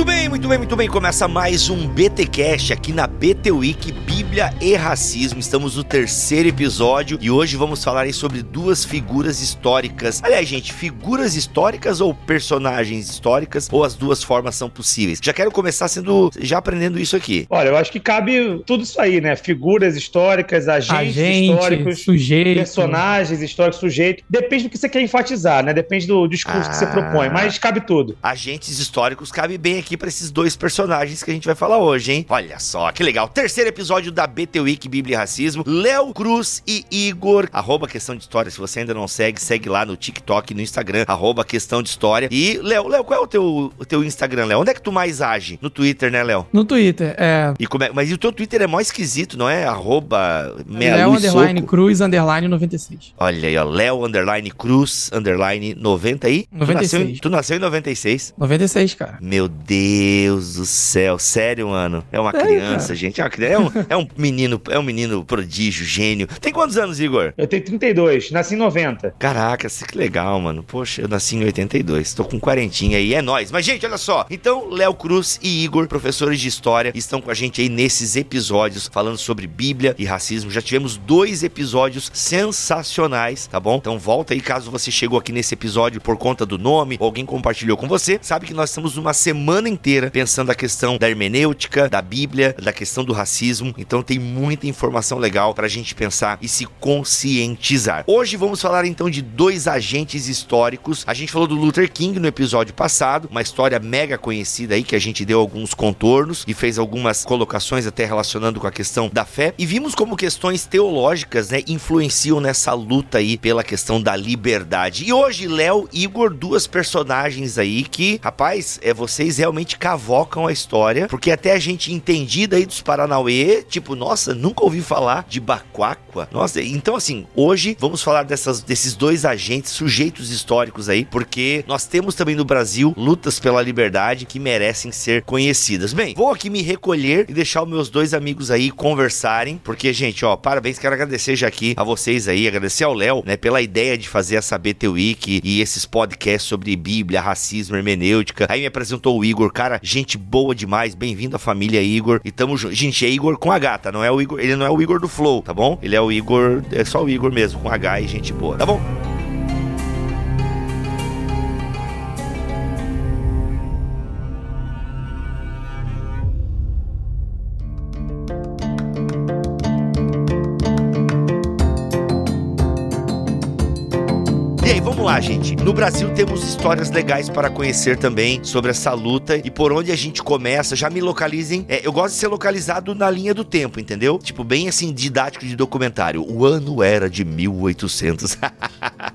Muito bem, muito bem, muito bem. Começa mais um BTcast aqui na BT Week Bíblia e Racismo. Estamos no terceiro episódio e hoje vamos falar aí sobre duas figuras históricas. Aliás, gente, figuras históricas ou personagens históricas ou as duas formas são possíveis. Já quero começar sendo já aprendendo isso aqui. Olha, eu acho que cabe tudo isso aí, né? Figuras históricas, agentes Agente, históricos, sujeito. personagens históricos, sujeito. Depende do que você quer enfatizar, né? Depende do discurso que você Ah. propõe, mas cabe tudo. Agentes históricos cabe bem aqui pra esses dois personagens que a gente vai falar hoje, hein? Olha só, que legal. Terceiro episódio da BT Week Bíblia e Racismo. Léo Cruz e Igor. Arroba Questão de História. Se você ainda não segue, segue lá no TikTok e no Instagram. Arroba Questão de História. E, Léo, Léo, qual é o teu, o teu Instagram, Léo? Onde é que tu mais age? No Twitter, né, Léo? No Twitter, é. E como é, mas e o teu Twitter é mó esquisito, não é? Arroba Léo Underline. Cruz Underline 96. Olha aí, ó. Léo Underline Cruz Underline 90 aí. Tu nasceu, em- 96. tu nasceu em 96. 96, cara. Meu Deus do céu, sério, mano. É uma Sério, criança, cara. gente. É, uma é um, é um menino, é um menino prodígio, gênio. Tem quantos anos, Igor? Eu tenho 32, nasci em 90. Caraca, que legal, mano. Poxa, eu nasci em 82. Tô com quarentinha aí, é nóis. Mas, gente, olha só. Então, Léo Cruz e Igor, professores de história, estão com a gente aí nesses episódios falando sobre Bíblia e racismo. Já tivemos dois episódios sensacionais, tá bom? Então, volta aí caso você chegou aqui nesse episódio por conta do nome, ou alguém compartilhou com você. Sabe que nós estamos uma semana inteira pensando a questão da hermenêutica, da Bíblia, da questão do racismo. Então, tem muita informação legal pra gente pensar e se conscientizar. Hoje vamos falar então de dois agentes históricos. A gente falou do Luther King no episódio passado, uma história mega conhecida aí que a gente deu alguns contornos e fez algumas colocações até relacionando com a questão da fé. E vimos como questões teológicas, né, influenciam nessa luta aí pela questão da liberdade. E hoje, Léo Igor, duas personagens aí que, rapaz, é vocês realmente cavocam a história, porque até a gente entendida aí dos Paranauê, tipo, nossa, nunca ouvi falar de Baquáqua. Nossa, então assim, hoje vamos falar dessas, desses dois agentes, sujeitos históricos aí, porque nós temos também no Brasil lutas pela liberdade que merecem ser conhecidas. Bem, vou aqui me recolher e deixar os meus dois amigos aí conversarem, porque, gente, ó, parabéns, quero agradecer já aqui a vocês aí, agradecer ao Léo, né, pela ideia de fazer essa BT Week e esses podcasts sobre Bíblia, racismo, hermenêutica. Aí me apresentou o Igor, cara, gente boa demais, bem-vindo à família Igor. E tamo junto. Gente, é Igor com H, tá? Não é o Igor, ele não é o Igor do Flow, tá bom? Ele é o Igor, é só o Igor mesmo, com H e gente boa, tá bom? Gente. No Brasil temos histórias legais para conhecer também sobre essa luta e por onde a gente começa. Já me localizem. É, eu gosto de ser localizado na linha do tempo, entendeu? Tipo, bem assim, didático de documentário. O ano era de 1800.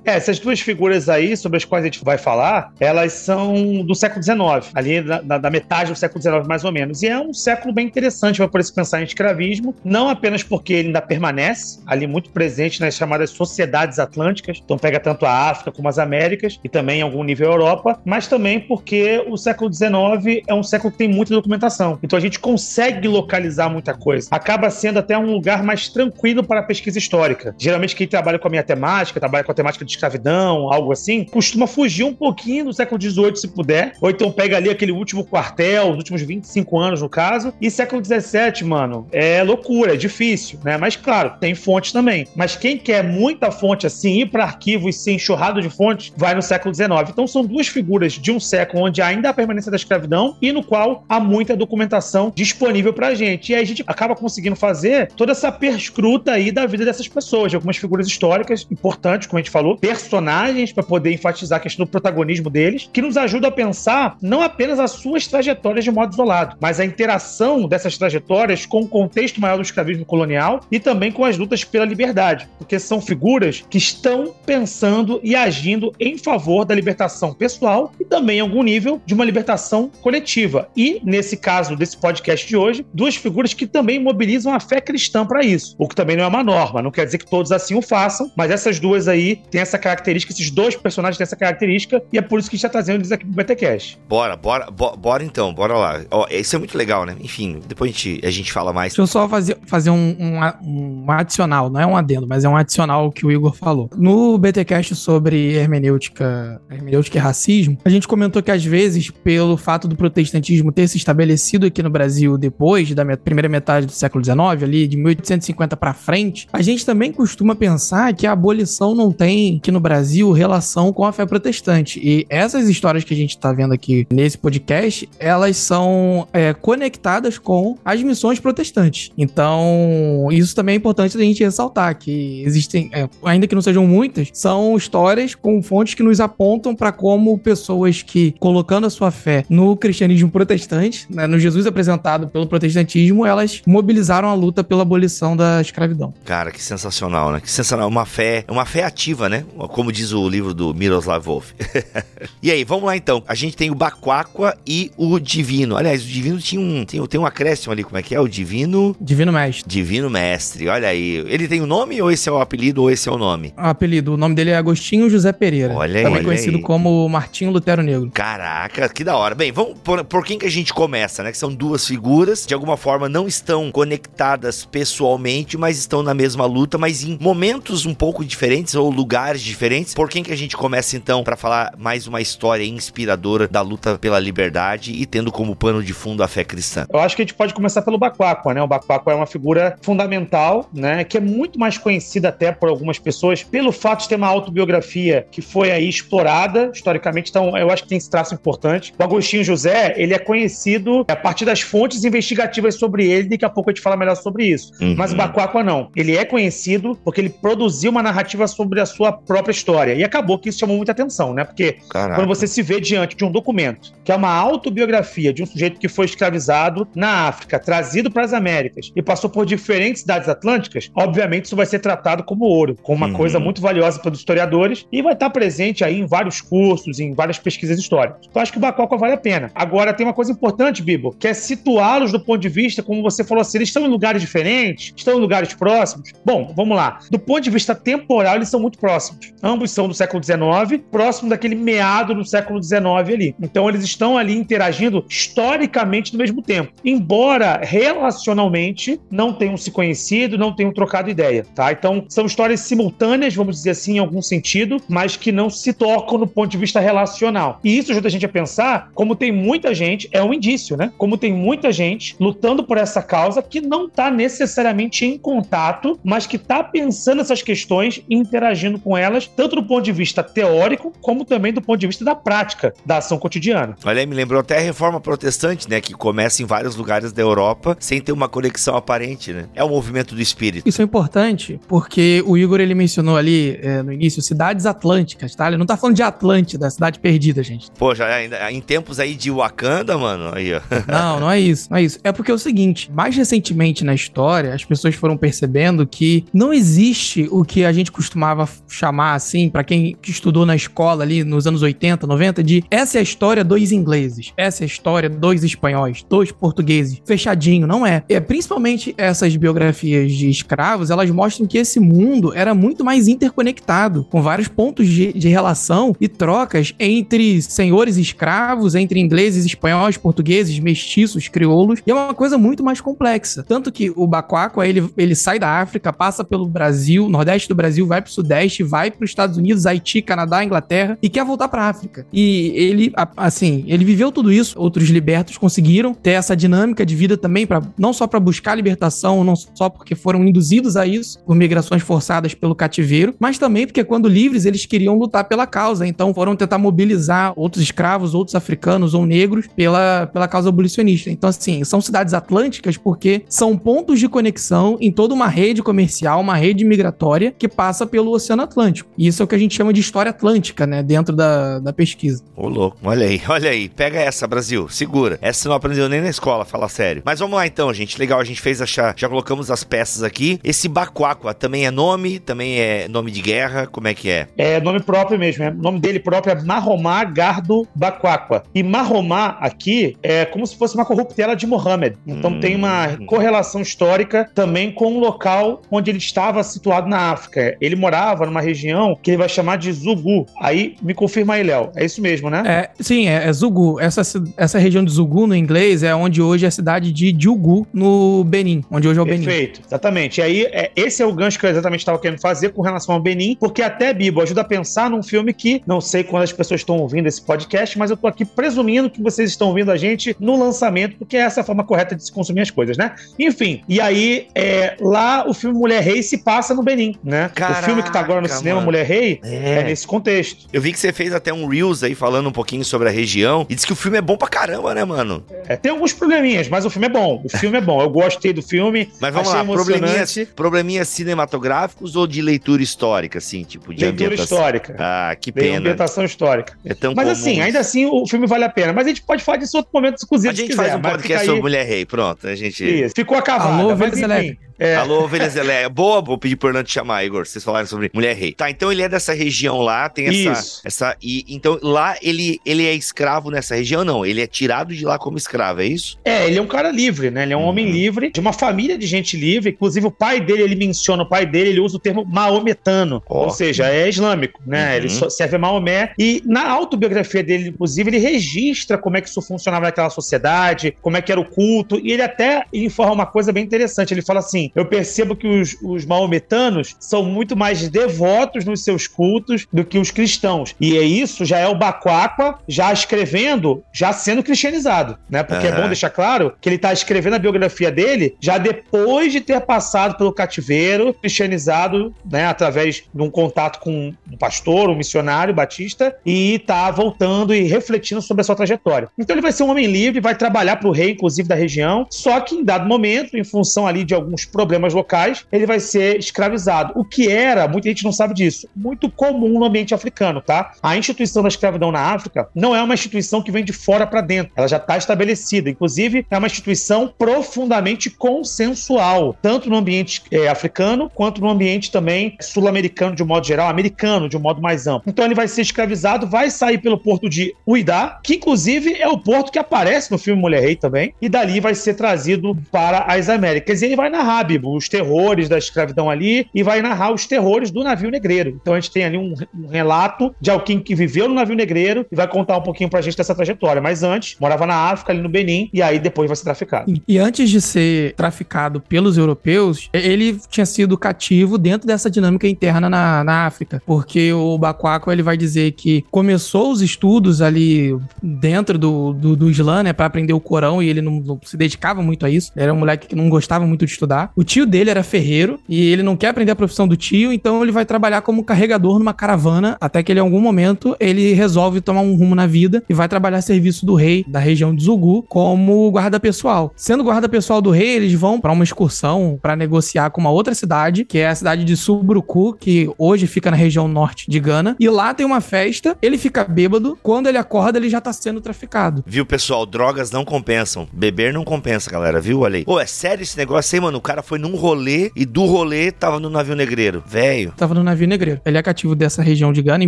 É, essas duas figuras aí, sobre as quais a gente vai falar, elas são do século XIX, ali da- da metade do século XIX, mais ou menos. E é um século bem interessante para poder se pensar em escravismo, não apenas porque ele ainda permanece ali muito presente nas chamadas sociedades atlânticas, então pega tanto a África como as Américas e também em algum nível Europa, mas também porque o século XIX é um século que tem muita documentação. Então a gente consegue localizar muita coisa. Acaba sendo até um lugar mais tranquilo para a pesquisa histórica. Geralmente quem trabalha com a minha temática, trabalha com a temática de escravidão, algo assim, costuma fugir um pouquinho do século XVIII se puder, ou então pega ali aquele último quartel, os últimos 25 anos no caso, e século XVII, mano, é loucura, é difícil, né? Mas claro, tem fontes também. Mas quem quer muita fonte assim, ir para arquivo e ser enxurrado de fontes, vai no século XIX. Então são duas figuras de um século onde ainda há permanência da escravidão e no qual há muita documentação disponível pra gente. E aí a gente acaba conseguindo fazer toda essa perscruta aí da vida dessas pessoas, de algumas figuras históricas importantes, como a gente falou, personagens para poder enfatizar a questão do protagonismo deles, que nos ajuda a pensar não apenas as suas trajetórias de modo isolado, mas a interação dessas trajetórias com o contexto maior do escravismo colonial e também com as lutas pela liberdade, porque são figuras que estão pensando e agindo em favor da libertação pessoal e também, em algum nível, de uma libertação coletiva. E, nesse caso desse podcast de hoje, duas figuras que também mobilizam a fé cristã para isso, o que também não é uma norma, não quer dizer que todos assim o façam, mas essas duas aí têm essa característica, esses dois personagens têm essa característica, e é por isso que a gente está trazendo eles aqui pro BTCast. Bora, bora, bo- bora então, bora lá. Ó, isso é muito legal, né? Enfim, depois a gente, a gente fala mais. Deixa eu só fazer, fazer um, um, um adicional, não é um adendo, mas é um adicional que o Igor falou. No BTcast sobre hermenêutica, hermenêutica e racismo, a gente comentou que às vezes, pelo fato do protestantismo ter se estabelecido aqui no Brasil depois da primeira metade do século XIX, ali de 1850 para frente, a gente também costuma pensar que a abolição não tem aqui no Brasil relação com a fé protestante. E essas histórias que a gente está vendo aqui nesse podcast, elas são é, conectadas com as missões protestantes. Então, isso também é importante a gente ressaltar, que existem, é, ainda que não sejam muitas, são histórias com fontes que nos apontam para como pessoas que, colocando a sua fé no cristianismo protestante, né, no Jesus apresentado pelo protestantismo, elas mobilizaram a luta pela abolição da escravidão. Cara, que sensacional, né? Que sensacional. Uma fé, uma fé ativa, né? Como diz o livro do Miroslav Wolf. e aí, vamos lá então. A gente tem o Baquáqua e o Divino. Aliás, o Divino tinha um, tem, tem um acréscimo ali, como é que é? O Divino... Divino Mestre. Divino Mestre, olha aí. Ele tem o nome ou esse é o apelido ou esse é o nome? O apelido, o nome dele é Agostinho José Pereira. Olha aí, também olha conhecido aí. como Martinho Lutero Negro. Caraca, que da hora. Bem, vamos por, por quem que a gente começa, né? Que são duas figuras, de alguma forma não estão conectadas pessoalmente, mas estão na mesma luta, mas em momentos um pouco diferentes ou lugares diferentes. Por quem que a gente começa então para falar mais uma história inspiradora da luta pela liberdade e tendo como pano de fundo a fé cristã? Eu acho que a gente pode começar pelo Baquáqua, né? O Baquáqua é uma figura fundamental, né? Que é muito mais conhecida até por algumas pessoas pelo fato de ter uma autobiografia que foi aí explorada historicamente. Então, eu acho que tem esse traço importante. O Agostinho José, ele é conhecido a partir das fontes investigativas sobre ele. Daqui a pouco a gente fala melhor sobre isso. Uhum. Mas o Baquáqua não. Ele é conhecido porque ele produziu uma narrativa sobre a sua própria história. E acabou que isso chamou muita atenção, né? Porque Caraca. quando você se vê diante de um documento que é uma autobiografia de um sujeito que foi escravizado na África, trazido para as Américas e passou por diferentes cidades atlânticas, obviamente isso vai ser tratado como ouro, como uma Uhum. coisa muito valiosa para os historiadores e vai estar presente aí em vários cursos, em várias pesquisas históricas. Então acho que o Bacoca vale a pena. Agora tem uma coisa importante, Bibo, que é situá-los do ponto de vista, como você falou assim, eles estão em lugares diferentes, estão em lugares próximos. Bom, vamos lá. Do ponto de vista temporal, eles são muito próximos. Ambos são do século XIX, próximo daquele meado do século XIX ali. Então eles estão ali interagindo historicamente no mesmo tempo. Embora relacionalmente não tenham se conhecido, não tenham trocado ideia, tá? Então são histórias simultâneas, vamos dizer assim, em algum sentido, mas que não se tocam no ponto de vista relacional. E isso ajuda a gente a pensar como tem muita gente, é um indício, né? Como tem muita gente lutando por essa causa que não está necessariamente em contato, mas que está pensando essas questões e interagindo com elas, tanto do ponto de vista teórico, como também do ponto de vista da prática da ação cotidiana. Olha aí, me lembrou até a reforma protestante, né? Que começa em vários lugares da Europa sem ter uma conexão aparente, né? É o movimento do espírito. Isso é importante porque o Igor ele mencionou ali é, no início cidades atlânticas, tá? Ele não tá falando de Atlântida, cidade perdida, gente. Poxa, ainda em tempos aí de Wakanda, mano, aí, ó. Não, não é isso, não é isso. É porque é o seguinte, mais recentemente na história, as pessoas foram percebendo que não existe o que a gente costumava chamar assim, pra quem que estudou na escola ali nos anos 80, 90, de essa é a história dos ingleses, essa é a história dos espanhóis, dos portugueses, fechadinho, não é. É principalmente essas biografias de escravos, elas mostram que esse mundo era muito mais interconectado, com vários pontos de, de relação e trocas entre senhores e escravos, entre ingleses, espanhóis, portugueses, mestiços, crioulos, e é uma coisa muito mais complexa. Tanto que o Baquáqua, ele, ele sai da África, passa pelo Brasil, nordeste do Brasil, vai pro sudeste, vai pros Estados Unidos, Haiti, Canadá, Inglaterra, e quer voltar pra África. E ele, a- assim, ele viveu tudo isso, outros libertos conseguiram ter essa dinâmica de vida também, pra, não só para buscar libertação, não só porque foram induzidos a isso por migrações forçadas pelo cativeiro, mas também porque quando livres eles queriam lutar pela causa, então foram tentar mobilizar outros escravos, outros africanos ou negros pela, pela causa abolicionista. Então, assim, são cidades atlânticas porque são pontos de conexão em toda uma rede comercial, uma rede migratória que passa pelo Oceano Atlântico. E isso é o que a gente chama de história atlântica, né, dentro da, da pesquisa. Ô, louco. Olha aí, olha aí. Pega essa, Brasil. Segura. Essa você não aprendeu nem na escola, fala sério. Mas vamos lá então, gente. Legal, a gente fez achar. Já colocamos as peças aqui. Esse Baquáqua também é nome? Também é nome de guerra? Como é que é? É nome próprio mesmo, é, o nome dele próprio é Mahomá Gardo Baquáqua. E Mahomá aqui é como se fosse uma corruptela de Mohammed. Então Hum. tem uma correlação histórica também com o local onde ele estava situado na África. Ele morava numa região que ele vai chamar de Zugu. Aí me confirma aí, Léo. É isso mesmo, né? É, sim, é, é Zugu. Essa, essa região de Zugu no inglês é onde hoje é a cidade de Djugu, no Benin, onde hoje é o Benin. Perfeito, exatamente. E aí, é, esse é o gancho que eu exatamente estava querendo fazer com relação ao Benin, porque até, Bibo, ajuda a pensar num filme que, não sei quando as pessoas estão ouvindo esse podcast, mas eu tô aqui presumindo que vocês estão ouvindo a gente no lançamento, porque essa é a forma correta de se consumir as coisas, né? Enfim, e aí, é, lá o filme Mulher Rei se passa no Benin, né? Caraca, o filme que tá agora no cinema, mano. Mulher Rei, É. é nesse contexto. Eu vi que você fez até um Reels aí falando um pouquinho sobre a região e disse que o filme é bom pra caramba, né, mano? É, tem alguns probleminhas, mas o filme é bom. O filme é bom. Eu gostei do filme. Mas vamos lá, probleminhas, probleminhas cinematográficos ou de leitura histórica, assim, tipo, de Leitura ambientação? Histórica. Ah, que Tem pena. ambientação histórica. É tão Mas comum assim, isso. ainda assim o filme vale a pena. Mas a gente pode falar disso em outro momento, exclusivo, A se gente quiser. faz um mas podcast fica aí- sobre Mulher Rei, pronto. A gente. Isso, ficou acabado. Alô, mas enfim. É, Alô, Ovelhas Elétricas. Boa, vou pedir pro Orlando te chamar, Igor. Vocês falaram sobre Mulher Rei. Tá, então ele é dessa região lá, tem essa. Isso. essa e, então lá ele, ele é escravo nessa região? Não, ele é tirado de lá como escravo, é isso? é, ele é um cara livre, né? Ele é um Uhum. homem livre, de uma família de gente livre. Inclusive, o pai dele, ele menciona o pai dele, ele usa o termo maometano. Ó. Ou seja, é islâmico, né? Uhum. Ele serve a Maomé. E na autobiografia dele, inclusive, ele registra como é que isso funcionava naquela sociedade, como é que era o culto. E ele até informa uma coisa bem interessante. Ele fala assim: eu percebo que os, os maometanos são muito mais devotos nos seus cultos do que os cristãos. E é isso, já é o Baquaqua já escrevendo, já sendo cristianizado, né? Porque é Aham. bom deixar claro que ele tá escrevendo a biografia dele já depois de ter passado pelo cativeiro, cristianizado, né? Através de um contato com um pastor, um missionário batista, e tá voltando e refletindo sobre a sua trajetória. Então ele vai ser um homem livre, vai trabalhar para o rei, inclusive da região, só que em dado momento, em função ali de alguns problemas locais, ele vai ser escravizado. O que era, muita gente não sabe disso, muito comum no ambiente africano, tá? A instituição da escravidão na África não é uma instituição que vem de fora para dentro, ela já está estabelecida. Inclusive, é uma instituição profundamente consensual, tanto no ambiente eh, africano quanto no ambiente também sul-americano de um modo geral, americano de um modo mais amplo. Então ele vai ser escravizado, vai sair pelo porto de Uidá, que inclusive é o porto que aparece no filme Mulher Rei também, e dali vai ser trazido para as Américas. E ele vai narrar, Bibo, os terrores da escravidão ali e vai narrar os terrores do navio negreiro. Então a gente tem ali um, um relato de alguém que viveu no navio negreiro e vai contar um pouquinho pra gente dessa trajetória. Mas antes, morava na África, ali no Benin, e aí depois vai ser traficado. E, e antes de ser traficado pelos europeus, ele tinha sido cativo dentro dessa dinâmica interna na, na África. Porque o Baquaco ele vai dizer que começou os estudos ali dentro do, do, do Islã, né, pra aprender o Corão, e ele não, não se dedicava muito a isso. Era um moleque que não gostava muito de estudar. O tio dele era ferreiro e ele não quer aprender a profissão do tio, então ele vai trabalhar como carregador numa caravana, até que ele, em algum momento, ele resolve tomar um rumo na vida e vai trabalhar a serviço do rei da região de Zugu como guarda pessoal. Sendo guarda pessoal do rei, eles vão pra uma excursão pra negociar com uma outra cidade, que é a cidade de Subruku, que hoje fica na região norte de Gana. E lá tem uma festa, ele fica bêbado, quando ele acorda, ele já tá sendo traficado. Viu, pessoal? Drogas não compensam. Beber não compensa, galera, viu? Olha aí. Ô, é sério esse negócio aí, mano? O cara foi num rolê e do rolê tava no navio negreiro. Velho. Tava no navio negreiro. Ele é cativo dessa região de Gana em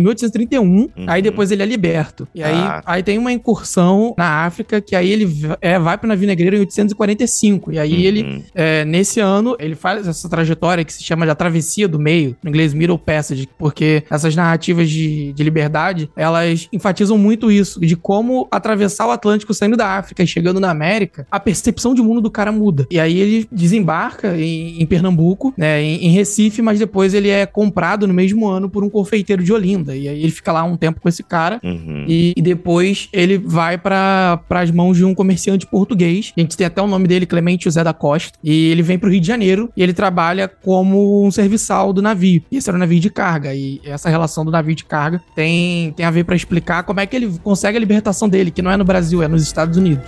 1831. Aí depois ele é liberto. E aí, Ah. aí tem uma incursão na África que aí ele é, vai pro navio negreiro em 845. E aí ele, Uhum. é, nesse ano, ele faz essa trajetória que se chama de a travessia do meio, no inglês Middle Passage, porque essas narrativas de, de liberdade, elas enfatizam muito isso, de como atravessar o Atlântico saindo da África e chegando na América, a percepção de mundo do cara muda. E aí ele desembarca em, em Pernambuco, né, em, em Recife, mas depois ele é comprado no mesmo ano por um confeiteiro de Olinda. E aí ele fica lá um tempo com esse cara. Uhum. E, e depois ele vai para as mãos de um comerciante português. A gente tem até o nome dele, Clemente José da Costa. E ele vem para o Rio de Janeiro e ele trabalha como um serviçal do navio. E esse era um navio de carga. E essa relação do navio de carga tem, tem a ver para explicar como é que ele consegue a libertação dele, que não é no Brasil, é nos Estados Unidos.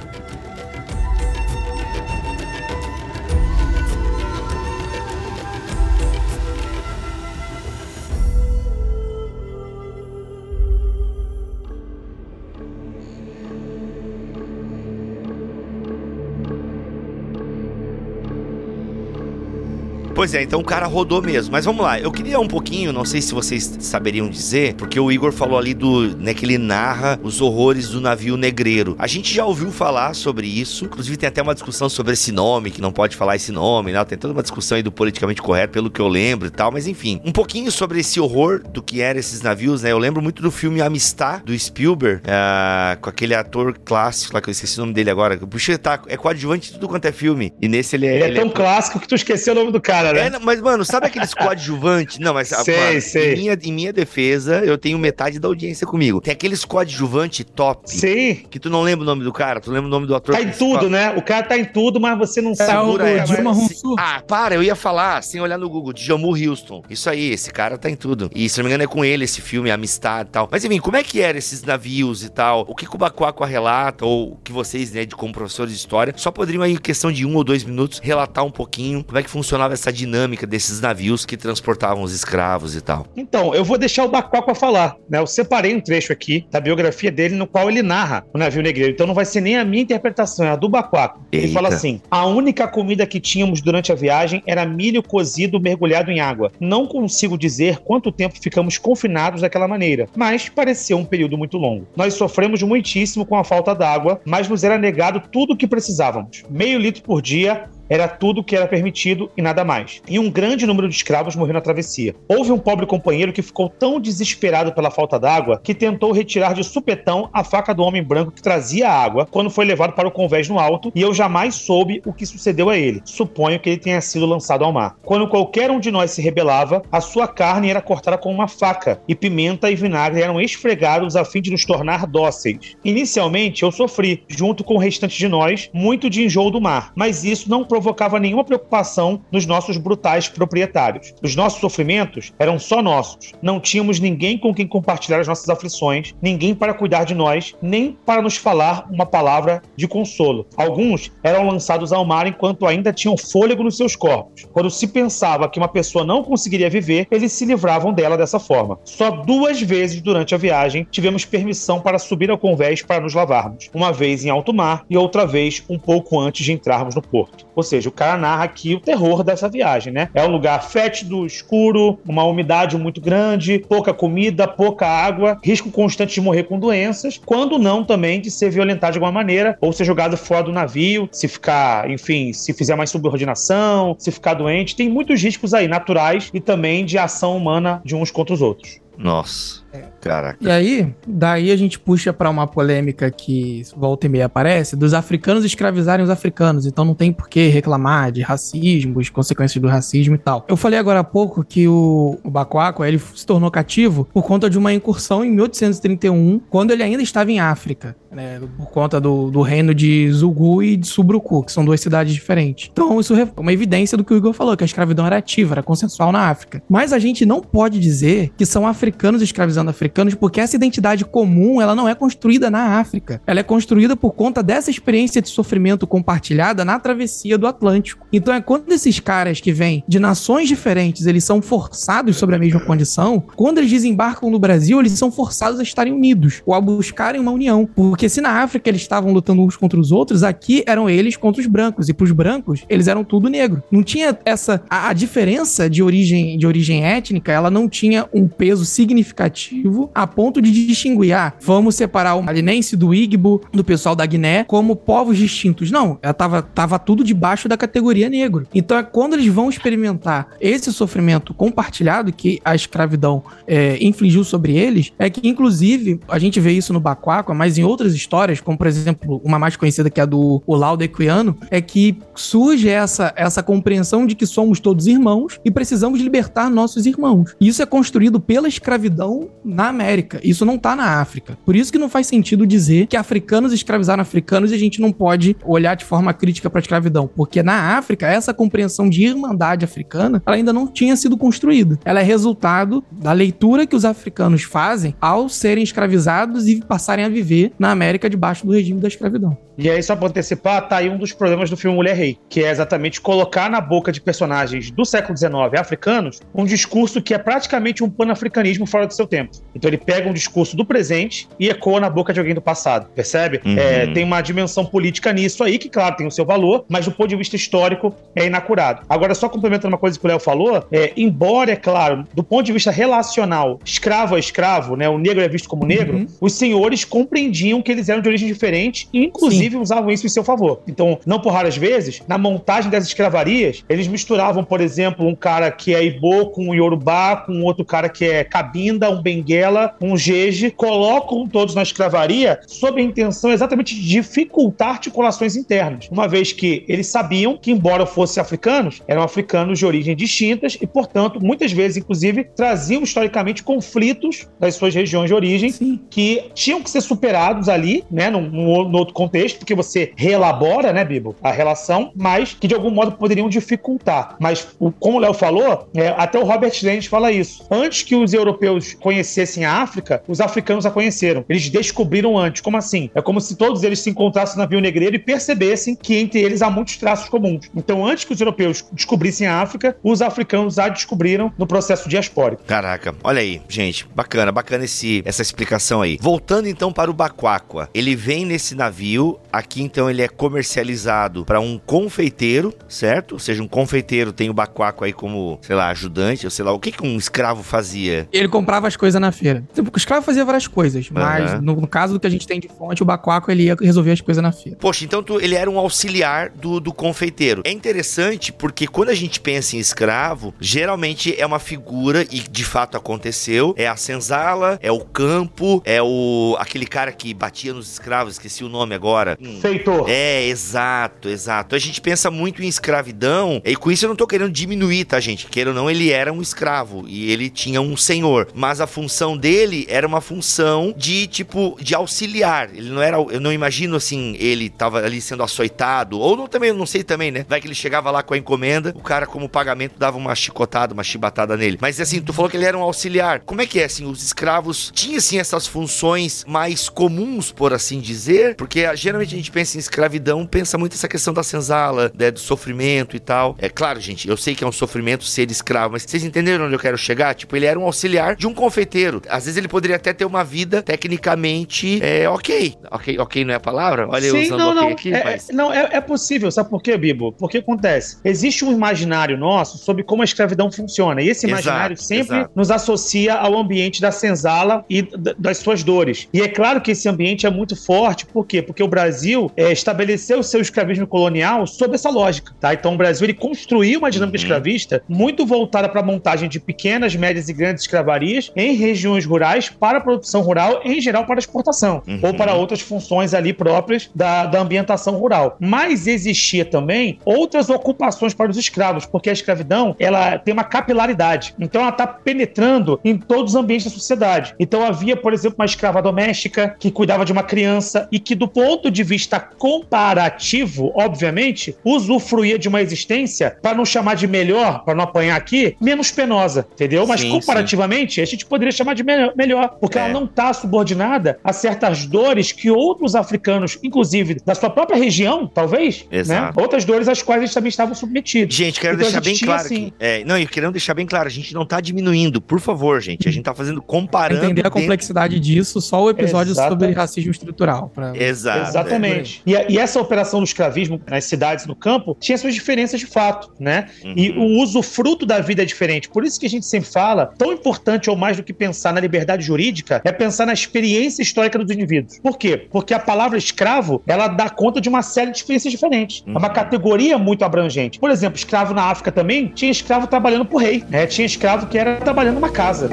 Pois é, então o cara rodou mesmo. Mas vamos lá, eu queria um pouquinho, não sei se vocês saberiam dizer, porque o Igor falou ali do, né, que ele narra os horrores do navio negreiro. A gente já ouviu falar sobre isso, inclusive tem até uma discussão sobre esse nome, que não pode falar esse nome, né? Tem toda uma discussão aí do politicamente correto, pelo que eu lembro e tal, mas enfim, um pouquinho sobre esse horror do que eram esses navios, né? Eu lembro muito do filme Amistad, do Spielberg, uh, com aquele ator clássico lá, que eu esqueci o nome dele agora. Puxa, tá, é coadjuvante de tudo quanto é filme. E nesse ele é. Ele, é ele é tão é... clássico que tu esqueceu o nome do cara, né? É, mas, mano, sabe aqueles coadjuvantes? Não, mas. Sei, mano, sei. Em minha, em minha defesa, eu tenho metade da audiência comigo. Tem aqueles coadjuvantes top. Sim. Que tu não lembra o nome do cara, tu lembra o nome do ator. Tá em tudo, né? O cara tá em tudo, mas você não é, sabe. O, é, Dilma mas... Ah, para, eu ia falar, sem olhar no Google, Djamu Houston. Isso aí, esse cara tá em tudo. E se não me engano é com ele esse filme, Amistad e tal. Mas enfim, como é que eram esses navios e tal? O que, o Bacuaco relata, ou que vocês, né, de como professores de história, só poderiam aí, em questão de um ou dois minutos, relatar um pouquinho como é que funcionava essa dinâmica desses navios que transportavam os escravos e tal. Então, eu vou deixar o Bacuaco falar, né? Eu separei um trecho aqui da biografia dele no qual ele narra o navio negreiro. Então não vai ser nem a minha interpretação, é a do Bacuaco. Ele fala assim: a única comida que tínhamos durante a viagem era milho cozido mergulhado em água. Não consigo dizer quanto tempo ficamos confinados daquela maneira, mas pareceu um período muito longo. Nós sofremos muitíssimo com a falta d'água, mas nos era negado tudo o que precisávamos. Meio litro por dia, era tudo que era permitido e nada mais. E um grande número de escravos morreu na travessia. Houve um pobre companheiro que ficou tão desesperado pela falta d'água que tentou retirar de supetão a faca do homem branco que trazia a água quando foi levado para o convés no alto, e eu jamais soube o que sucedeu a ele. Suponho que ele tenha sido lançado ao mar. Quando qualquer um de nós se rebelava, a sua carne era cortada com uma faca, e pimenta e vinagre eram esfregados a fim de nos tornar dóceis. Inicialmente, eu sofri, junto com o restante de nós, muito de enjoo do mar, mas isso não provocou provocava nenhuma preocupação nos nossos brutais proprietários. Os nossos sofrimentos eram só nossos. Não tínhamos ninguém com quem compartilhar as nossas aflições, ninguém para cuidar de nós, nem para nos falar uma palavra de consolo. Alguns eram lançados ao mar enquanto ainda tinham fôlego nos seus corpos. Quando se pensava que uma pessoa não conseguiria viver, eles se livravam dela dessa forma. Só duas vezes durante a viagem tivemos permissão para subir ao convés para nos lavarmos. Uma vez em alto mar e outra vez um pouco antes de entrarmos no porto. Ou seja, o cara narra aqui o terror dessa viagem, né? É um lugar fétido, escuro, uma umidade muito grande, pouca comida, pouca água, risco constante de morrer com doenças, quando não também de ser violentado de alguma maneira ou ser jogado fora do navio, se ficar, enfim, se fizer mais subordinação, se ficar doente. Tem muitos riscos aí, naturais e também de ação humana de uns contra os outros. Nossa. Caraca. E aí, daí a gente puxa para uma polêmica que volta e meia aparece, dos africanos escravizarem os africanos. Então não tem por que reclamar de racismo, as consequências do racismo e tal. Eu falei agora há pouco que o, o Bacuaco, ele se tornou cativo por conta de uma incursão em 1831, quando ele ainda estava em África, né, por conta do, do reino de Zugu e de Subruku, que são duas cidades diferentes. Então isso é uma evidência do que o Igor falou, que a escravidão era ativa, era consensual na África. Mas a gente não pode dizer que são africanos escravizando africanos africanos, porque essa identidade comum, ela não é construída na África. Ela é construída por conta dessa experiência de sofrimento compartilhada na travessia do Atlântico. Então é quando esses caras que vêm de nações diferentes, eles são forçados sobre a mesma condição, quando eles desembarcam no Brasil, eles são forçados a estarem unidos ou a buscarem uma união. Porque se na África eles estavam lutando uns contra os outros, aqui eram eles contra os brancos. E pros brancos, eles eram tudo negro. Não tinha essa. A, a diferença de origem, de origem étnica, ela não tinha um peso significativo a ponto de distinguir, ah, vamos separar o malinense do Igbo, do pessoal da Guiné, como povos distintos. Não, ela tava, tava tudo debaixo da categoria negro. Então é quando eles vão experimentar esse sofrimento compartilhado que a escravidão é, infligiu sobre eles, é que inclusive a gente vê isso no Bacuaco, mas em outras histórias, como por exemplo uma mais conhecida que é a do Laudo Equiano, é que surge essa, essa compreensão de que somos todos irmãos e precisamos libertar nossos irmãos. Isso é construído pela escravidão na América. Isso não tá na África. Por isso que não faz sentido dizer que africanos escravizaram africanos e a gente não pode olhar de forma crítica para a escravidão, porque na África essa compreensão de irmandade africana ela ainda não tinha sido construída. Ela é resultado da leitura que os africanos fazem ao serem escravizados e passarem a viver na América debaixo do regime da escravidão. E aí, só para antecipar, tá aí um dos problemas do filme Mulher Rei, que é exatamente colocar na boca de personagens do século XIX africanos um discurso que é praticamente um panafricanismo fora do seu tempo. Então ele pega um discurso do presente e ecoa na boca de alguém do passado, percebe? Uhum. É, tem uma dimensão política nisso aí, que, claro, tem o seu valor, mas do ponto de vista histórico é inacurado. Agora, só complementando uma coisa que o Léo falou, é, embora, é claro, do ponto de vista relacional, escravo a escravo, né, o negro é visto como negro, Uhum. os senhores compreendiam que eles eram de origem diferente e, inclusive, usavam isso em seu favor. Então, não por raras vezes, na montagem das escravarias, eles misturavam, por exemplo, um cara que é Ibo com um Yorubá, com outro cara que é Cabinda, um Benguela, um Jeje, colocam todos na escravaria sob a intenção exatamente de dificultar articulações internas, uma vez que eles sabiam que, embora fossem africanos, eram africanos de origem distintas e, portanto, muitas vezes, inclusive, traziam historicamente conflitos das suas regiões de origem Sim. que tinham que ser superados ali, né, num, num, outro contexto, porque você reelabora, né, Bibo, a relação, mas que de algum modo poderiam dificultar. Mas, como o Léo falou, é, até o Robert Lenz fala isso. Antes que os europeus conhecessem a África, os africanos a conheceram. Eles descobriram antes. Como assim? É como se todos eles se encontrassem no navio negreiro e percebessem que entre eles há muitos traços comuns. Então, antes que os europeus descobrissem a África, os africanos a descobriram no processo diaspórico. Caraca, olha aí, gente, bacana, bacana esse, essa explicação aí. Voltando então para o Baquáqua, ele vem nesse navio, aqui então ele é comercializado para um confeiteiro, certo? Ou seja, um confeiteiro tem o Baquáqua aí como, sei lá, ajudante, ou sei lá, o que, que um escravo fazia? Ele comprava as coisas na feira. Tipo, o escravo fazia várias coisas, mas Aham. no, no caso do que a gente tem de fonte, o Bacuaco ele ia resolver as coisas na feira. Poxa, então tu- ele era um auxiliar do, do confeiteiro. É interessante porque quando a gente pensa em escravo, geralmente é uma figura, e de fato aconteceu, é a senzala, é o campo, é o aquele cara que batia nos escravos, esqueci o nome agora. Hum. Feitor. É, exato, exato. A gente pensa muito em escravidão, e com isso eu não tô querendo diminuir, tá, gente? Queira ou não, ele era um escravo e ele tinha um senhor, mas a função dele era uma função de tipo de auxiliar. Ele não era, eu não imagino assim, ele tava ali sendo açoitado, ou não também, não sei também, né? Vai que ele chegava lá com a encomenda, o cara como pagamento dava uma chicotada, uma chibatada nele. Mas assim, tu falou que ele era um auxiliar. Como é que é assim, os escravos tinham assim essas funções mais comuns, por assim dizer? Porque ah, geralmente a gente pensa em escravidão, pensa muito essa questão da senzala, né, do sofrimento e tal. É claro, gente, eu sei que é um sofrimento ser escravo, mas vocês entenderam onde eu quero chegar? Tipo, ele era um auxiliar de um confeiteiro. Às vezes ele poderia até ter uma vida tecnicamente é, ok. Ok, ok não é a palavra? Olha eu usando não, ok não. aqui, é, mas... é- não, é, é possível. Sabe por quê, Bibo? Porque acontece. Existe um imaginário nosso sobre como a escravidão funciona. E esse Exato, imaginário sempre exato. nos associa ao ambiente da senzala e das suas dores. E é claro que esse ambiente é muito forte. Por quê? Porque o Brasil é, estabeleceu o seu escravismo colonial sob essa lógica. Tá? Então o Brasil ele construiu uma dinâmica Uhum. escravista muito voltada para a montagem de pequenas, médias e grandes escravarias em regiões rurais para a produção rural, em geral para exportação, Uhum. ou para outras funções ali próprias da, da ambientação rural. Mas existia também outras ocupações para os escravos, porque a escravidão ela tem uma capilaridade. Então ela está penetrando em todos os ambientes da sociedade. Então havia, por exemplo, uma escrava doméstica que cuidava de uma criança e que, do ponto de vista comparativo, obviamente, usufruía de uma existência, para não chamar de melhor, para não apanhar aqui, menos penosa, entendeu? Mas Sim, comparativamente, a gente poderia chamar de melhor, melhor porque É. ela não está subordinada a certas dores que outros africanos, inclusive da sua própria região, talvez, Exato. né? Outras dores às quais eles também estavam submetidos. Gente, quero Então, deixar bem claro assim- aqui. É, não, e querendo deixar bem claro, a gente não tá diminuindo, por favor, gente. A gente tá fazendo comparando. entender a dentro- complexidade disso, só o episódio sobre racismo estrutural. Pra... Exato. Exatamente. E, a- e essa operação do escravismo nas cidades, no campo, tinha suas diferenças de fato, né? Uhum. E o uso fruto da vida é diferente. Por isso que a gente sempre fala, tão importante ou mais do que pensar na liberdade jurídica, é pensar na experiência histórica dos indivíduos. Por quê? Porque a palavra escravo, ela dá conta de uma série de experiências diferentes. É uma Uhum. categoria muito abrangente. Por exemplo, escravo na África também, tinha escravo trabalhando pro rei, né? Tinha escravo que era trabalhando numa casa.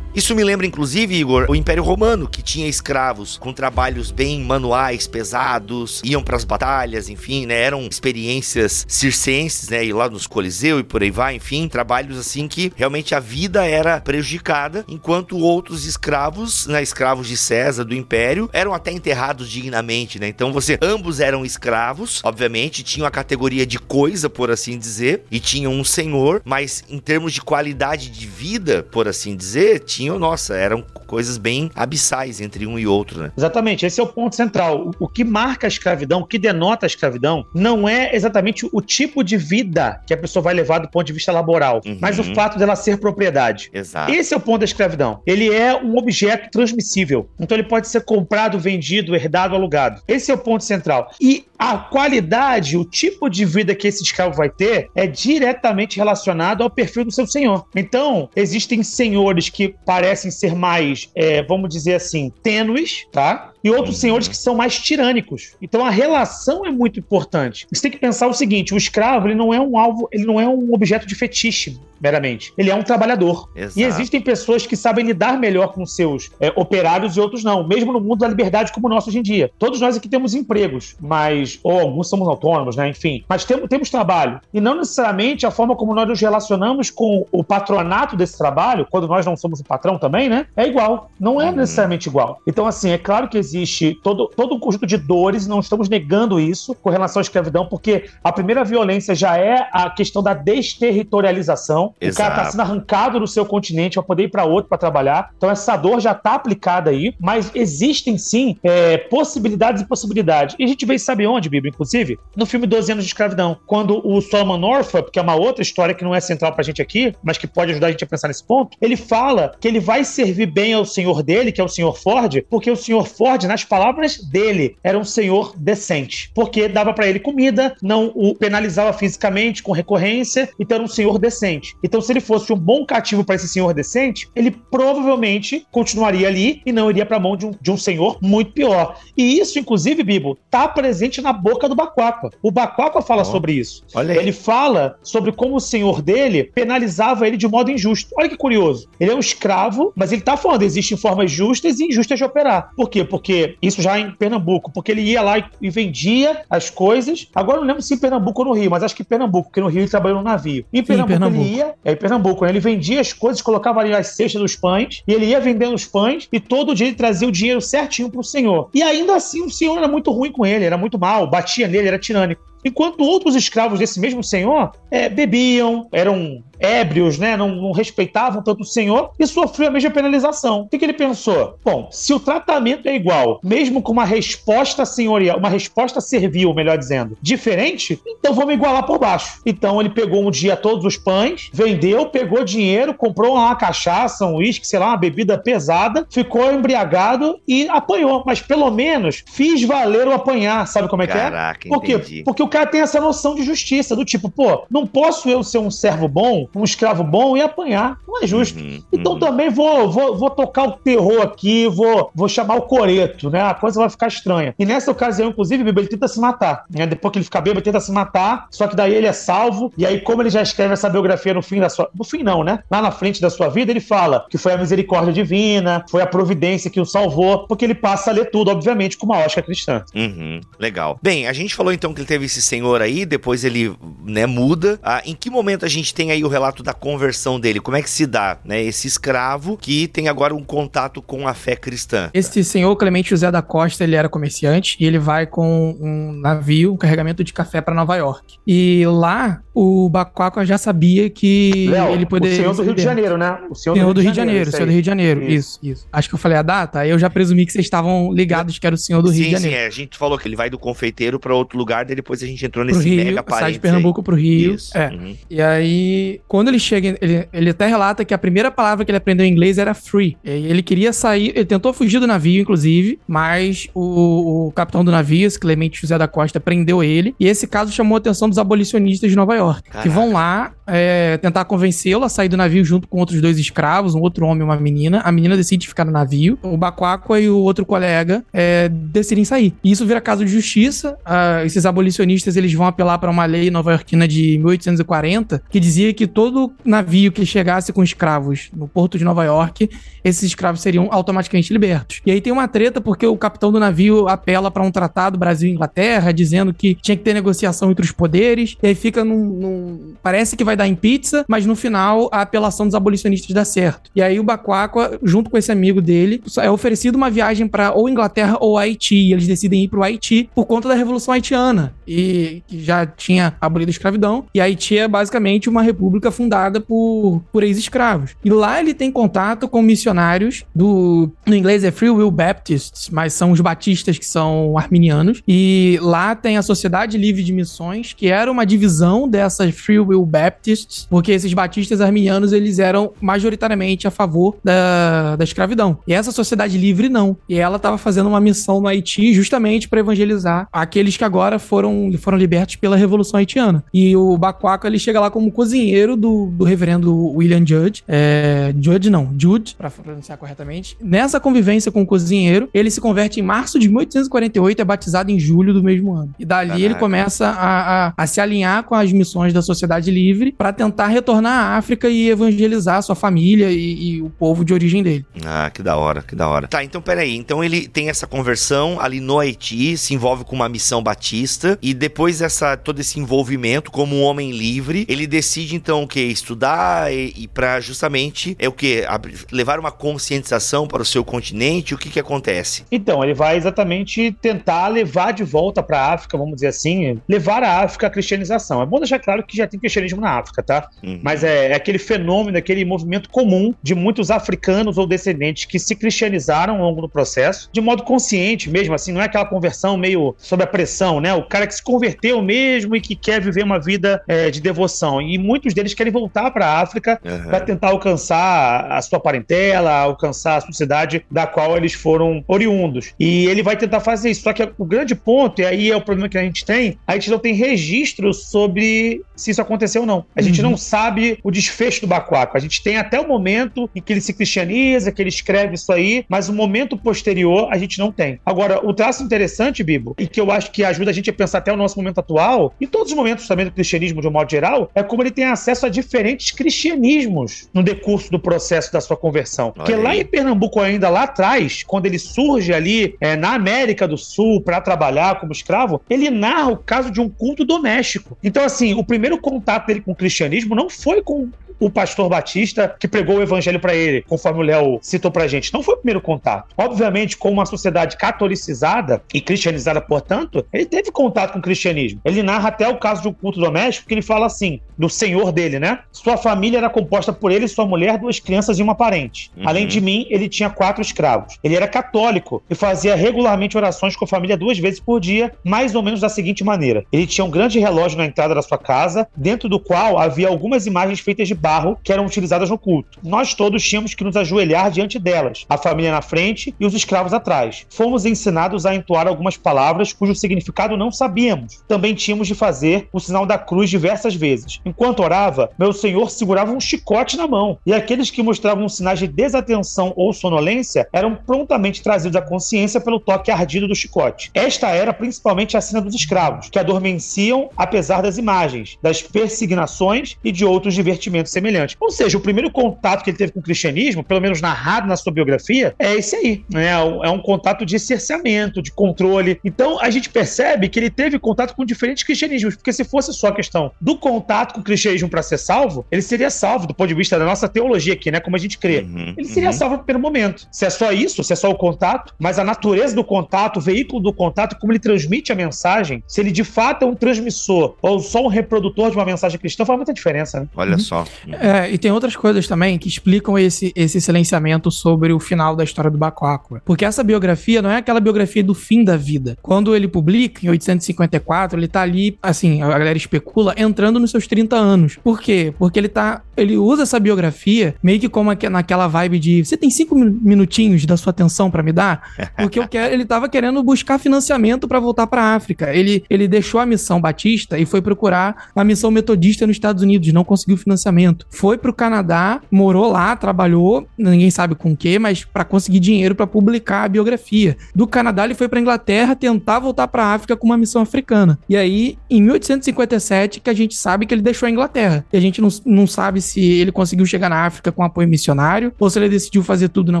Isso me lembra, inclusive, Igor, o Império Romano, que tinha escravos com trabalhos bem manuais, pesados, iam pras batalhas, enfim, né? Eram experiências circenses, né? Ir lá nos Coliseu e por aí vai, enfim, trabalhos assim que realmente a vida era prejudicada, enquanto outros escravos, né? Escravos de César, do Império, eram até enterrados dignamente, né? Então você, ambos eram escravos, obviamente, tinham a categoria de coisa, por assim dizer, e tinham um senhor, mas em termos de qualidade de vida, por assim dizer, tinham tinham, nossa, eram coisas bem abissais entre um e outro, né? Exatamente, esse é o ponto central. O, que marca a escravidão, o que denota a escravidão, não é exatamente o tipo de vida que a pessoa vai levar do ponto de vista laboral, Uhum. mas o fato dela ser propriedade. Exato. Esse é o ponto da escravidão. Ele é um objeto transmissível. Então ele pode ser comprado, vendido, herdado, alugado. Esse é o ponto central. E a qualidade, o tipo de vida que esse escravo vai ter é diretamente relacionado ao perfil do seu senhor. Então, existem senhores que parecem ser mais, é, vamos dizer assim, tênues, tá? E outros Uhum. senhores que são mais tirânicos. Então a relação é muito importante. Você tem que pensar o seguinte: o escravo ele não é um alvo, ele não é um objeto de fetiche, meramente. Ele é um trabalhador. Exato. E existem pessoas que sabem lidar melhor com seus é, operários e outros não, mesmo no mundo da liberdade como o nosso hoje em dia. Todos nós aqui temos empregos, mas ou alguns somos autônomos, né? Enfim, mas temos, temos trabalho e não necessariamente a forma como nós nos relacionamos com o patronato desse trabalho, quando nós não somos o patrão também, né? É igual. Não é Uhum. necessariamente igual. Então, assim, é claro que existe todo, todo um conjunto de dores, não estamos negando isso com relação à escravidão, porque a primeira violência já é a questão da desterritorialização. O cara está Exato. sendo arrancado do seu continente para poder ir para outro para trabalhar. Então, essa dor já está aplicada aí, mas existem sim é, possibilidades e possibilidades. E a gente vê, sabe onde, Bíblia, inclusive? No filme 12 anos de escravidão. Quando o Solomon Northup, que é uma outra história que não é central pra gente aqui, mas que pode ajudar a gente a pensar nesse ponto, ele fala que ele vai servir bem ao senhor dele, que é o senhor Ford, porque o senhor Ford, nas palavras dele, era um senhor decente. Porque dava pra ele comida, não o penalizava fisicamente com recorrência, então era um senhor decente. Então, se ele fosse um bom cativo pra esse senhor decente, ele provavelmente continuaria ali e não iria pra mão de um, de um senhor muito pior. E isso, inclusive, Bibo, tá presente na boca do Baquaca. O Baquaca fala Ó. sobre isso. Ele fala sobre como o senhor dele penalizava ele de modo injusto. Olha que curioso. Ele é um escravo, mas ele tá falando, existem formas justas e injustas de operar. Por quê? Porque isso já em Pernambuco, porque ele ia lá e, vendia as coisas. Agora eu não lembro se em Pernambuco ou no Rio, mas acho que em Pernambuco, porque no Rio ele trabalhou no navio. Em Pernambuco, Pernambuco. ele ia, é em Pernambuco, né? ele vendia as coisas, colocava ali as cestas dos pães, e ele ia vendendo os pães, e todo dia ele trazia o dinheiro certinho pro senhor. E ainda assim o senhor era muito ruim com ele, era muito mal, batia nele, era tirânico. Enquanto outros escravos desse mesmo senhor é, bebiam, eram ébrios, né? Não, não respeitavam tanto o senhor e sofriam a mesma penalização. O que, que ele pensou? Bom, se o tratamento é igual, mesmo com uma resposta senhorial, uma resposta servil, melhor dizendo, diferente, então vamos igualar por baixo. Então ele pegou um dia todos os pães, vendeu, pegou dinheiro, comprou uma cachaça, um uísque, sei lá, uma bebida pesada, ficou embriagado e apanhou. Mas pelo menos fiz valer o apanhar, sabe como é que é? Caraca, Por quê? Porque o cara tem essa noção de justiça, do tipo, pô, não posso eu ser um servo bom, um escravo bom e apanhar. Não é justo. Uhum, Então uhum. também vou, vou, vou tocar o terror aqui, vou, vou chamar o coreto, né? A coisa vai ficar estranha. E nessa ocasião, inclusive, Bíblia, ele tenta se matar. Né? Depois que ele fica bêbado, ele tenta se matar, só que daí ele é salvo. E aí, como ele já escreve essa biografia no fim da sua. No fim, não, né? Lá na frente da sua vida, ele fala que foi a misericórdia divina, foi a providência que o salvou, porque ele passa a ler tudo, obviamente, com uma ótica cristã. Uhum, legal. Bem, a gente falou então que ele teve esse senhor aí, depois ele, né, muda. Ah, em que momento a gente tem aí o relato da conversão dele? Como é que se dá, né, esse escravo que tem agora um contato com a fé cristã? Esse senhor Clemente José da Costa, ele era comerciante e ele vai com um navio, um carregamento de café para Nova York. E lá o Bacuaca já sabia que Léo, ele poderia. o senhor do Rio de Janeiro, né? O senhor, Senhor do Rio de Janeiro, isso senhor do Rio de Janeiro. Isso. Isso, isso. Acho que eu falei a data, aí eu já presumi que vocês estavam ligados que era o senhor do Rio sim, de Janeiro. sim, é, a gente falou que ele vai do confeiteiro pra outro lugar, daí depois a gente entrou Pro nesse Rio, mega sai de parênteses Pernambuco pro aí. Rio. Isso. É. uhum. E aí, quando ele chega, ele, ele até relata que a primeira palavra que ele aprendeu em inglês era free. Ele queria sair, ele tentou fugir do navio, inclusive, mas o, o capitão do navio, esse Clemente José da Costa, prendeu ele. E esse caso chamou a atenção dos abolicionistas de Nova York, que Caraca. vão lá é, tentar convencê-lo a sair do navio junto com outros dois escravos, um outro homem e uma menina. A menina decide ficar no navio. O Bacuaca e o outro colega é, decidem sair. E isso vira caso de justiça. Ah, esses abolicionistas eles vão apelar para uma lei nova-iorquina de 1840 que dizia que todo navio que chegasse com escravos no porto de Nova York, esses escravos seriam automaticamente libertos. E aí tem uma treta porque o capitão do navio apela para um tratado Brasil e Inglaterra, dizendo que tinha que ter negociação entre os poderes. E aí fica num. num- parece que vai dar em pizza, mas no final a apelação dos abolicionistas dá certo. E aí o Bacuaca, junto com esse amigo dele, é oferecido uma viagem para ou Inglaterra ou Haiti. E eles decidem ir pro Haiti por conta da Revolução Haitiana. E que já tinha abolido a escravidão. E Haiti é basicamente uma república fundada por, por ex-escravos. E lá ele tem contato com missionários do. No inglês é Free Will Baptists, mas são os batistas que são arminianos. E lá tem a Sociedade Livre de Missões, que era uma divisão dessas Free Will Baptists, porque esses batistas arminianos eles eram majoritariamente a favor da, da escravidão. E essa Sociedade Livre não. E ela estava fazendo uma missão no Haiti justamente para evangelizar aqueles que agora foram, foram libertos pela Revolução Haitiana. E o Bacuaco ele chega lá como cozinheiro do, do reverendo William Judge. É, Judge não, Jude, para pronunciar corretamente. Nessa convivência com o cozinheiro, ele se converte em março de 1848 e é batizado em julho do mesmo ano. E dali Caraca. ele começa a, a, a, se alinhar com as missões da Sociedade Livre para tentar retornar à África e evangelizar sua família e, e, o povo de origem dele. Ah, que da hora, que da hora. Tá, então peraí. Então ele tem essa conversão ali no Haiti, se envolve com uma missão batista e depois dessa todo esse envolvimento como um homem livre, ele decide então o que? Estudar e, e para justamente é o que? Levar uma conscientização para o seu continente. O que que acontece? Então, ele vai exatamente tentar levar de volta para a África, vamos dizer assim, levar a África à cristianização. É bom deixar claro que já tem cristianismo na África, tá? Uhum. Mas é, é aquele fenômeno, aquele movimento comum de muitos africanos ou descendentes que se cristianizaram ao longo do processo, de modo consciente mesmo, assim, não é aquela conversão meio sob a pressão, né? O cara que se converteu mesmo e que quer viver uma vida é, de devoção. E muitos deles querem voltar para a África uhum. para tentar alcançar a sua parentela, alcançar a sociedade da qual eles foram oriundos. E ele vai tentar fazer isso. Só que o grande ponto, e aí é o problema que a gente tem, a gente não tem registro sobre se isso aconteceu ou não. A gente uhum. não sabe o desfecho do Bacuaco. A gente tem até o momento em que ele se cristianiza, que ele escreve isso aí, mas o momento posterior a gente não tem. Agora, o traço interessante, Bibo, e que eu acho que ajuda a gente a pensar até o nosso momento atual, e todos os momentos também do cristianismo de um modo geral, é como ele tem acesso a diferentes cristianismos no decurso do processo da sua conversão. Porque lá em Pernambuco, ainda lá atrás, quando ele surge ali é, na América do Sul para trabalhar como escravo, ele narra o caso de um culto doméstico. Então, assim, o primeiro contato dele com cristianismo não foi com o pastor Batista que pregou o evangelho para ele, conforme o Léo citou pra gente. Não foi o primeiro contato. Obviamente, com uma sociedade catolicizada e cristianizada, portanto, ele teve contato com o cristianismo. Ele narra até o caso de um culto doméstico que ele fala assim, do senhor dele, né? Sua família era composta por ele, sua mulher, duas crianças e uma parente. Uhum. Além de mim, ele tinha quatro escravos. Ele era católico e fazia regularmente orações com a família duas vezes por dia, mais ou menos da seguinte maneira. Ele tinha um grande relógio na entrada da sua casa, dentro do qual havia algumas imagens feitas de barro que eram utilizadas no culto. Nós todos tínhamos que nos ajoelhar diante delas, a família na frente e os escravos atrás. Fomos ensinados a entoar algumas palavras cujo significado não sabíamos. Também tínhamos de fazer o sinal da cruz diversas vezes. Enquanto orava, meu senhor segurava um chicote na mão, e aqueles que mostravam sinais de desatenção ou sonolência eram prontamente trazidos à consciência pelo toque ardido do chicote. Esta era principalmente a cena dos escravos, que adormeciam apesar das imagens, das persignações e de outros divertimentos semelhante. Ou seja, o primeiro contato que ele teve com o cristianismo, pelo menos narrado na sua biografia, é esse aí. Né? É um contato de cerceamento, de controle. Então a gente percebe que ele teve contato com diferentes cristianismos, porque se fosse só a questão do contato com o cristianismo para ser salvo, ele seria salvo do ponto de vista da nossa teologia aqui, né? Como a gente crê. Uhum, ele seria uhum. salvo no primeiro momento. Se é só isso, se é só o contato, mas a natureza do contato, o veículo do contato, como ele transmite a mensagem, se ele de fato é um transmissor ou só um reprodutor de uma mensagem cristã, faz muita diferença, né? Olha uhum. só. É, e tem outras coisas também que explicam esse, esse silenciamento sobre o final da história do Bacoacua. Porque essa biografia não é aquela biografia do fim da vida. Quando ele publica, em 854, ele tá ali, assim, a galera especula, entrando nos seus 30 anos. Por quê? Porque ele tá. Ele usa essa biografia meio que como naquela vibe de você tem cinco minutinhos da sua atenção para me dar? Porque eu quero, ele tava querendo buscar financiamento para voltar para África. Ele, ele deixou a missão batista e foi procurar uma missão metodista nos Estados Unidos, não conseguiu financiamento. Momento. Foi pro Canadá, morou lá, trabalhou, ninguém sabe com o quê, mas para conseguir dinheiro para publicar a biografia. Do Canadá ele foi para Inglaterra tentar voltar para África com uma missão africana. E aí, em 1857, que a gente sabe que ele deixou a Inglaterra. E a gente não, não sabe se ele conseguiu chegar na África com apoio missionário ou se ele decidiu fazer tudo na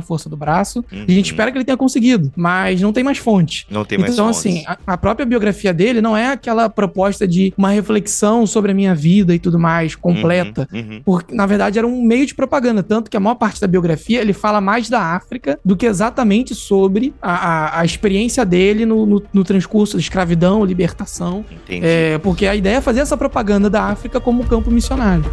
força do braço. Uhum. A gente uhum. espera que ele tenha conseguido, mas não tem mais fonte. Não tem mais então, fontes. assim, a, a própria biografia dele não é aquela proposta de uma reflexão sobre a minha vida e tudo mais, completa. Uhum, uhum. Porque, na verdade, era um meio de propaganda. Tanto que a maior parte da biografia ele fala mais da África do que exatamente sobre a, a, a experiência dele no, no, no, transcurso da escravidão, libertação. Entendi. É, porque a ideia é fazer essa propaganda da África como campo missionário.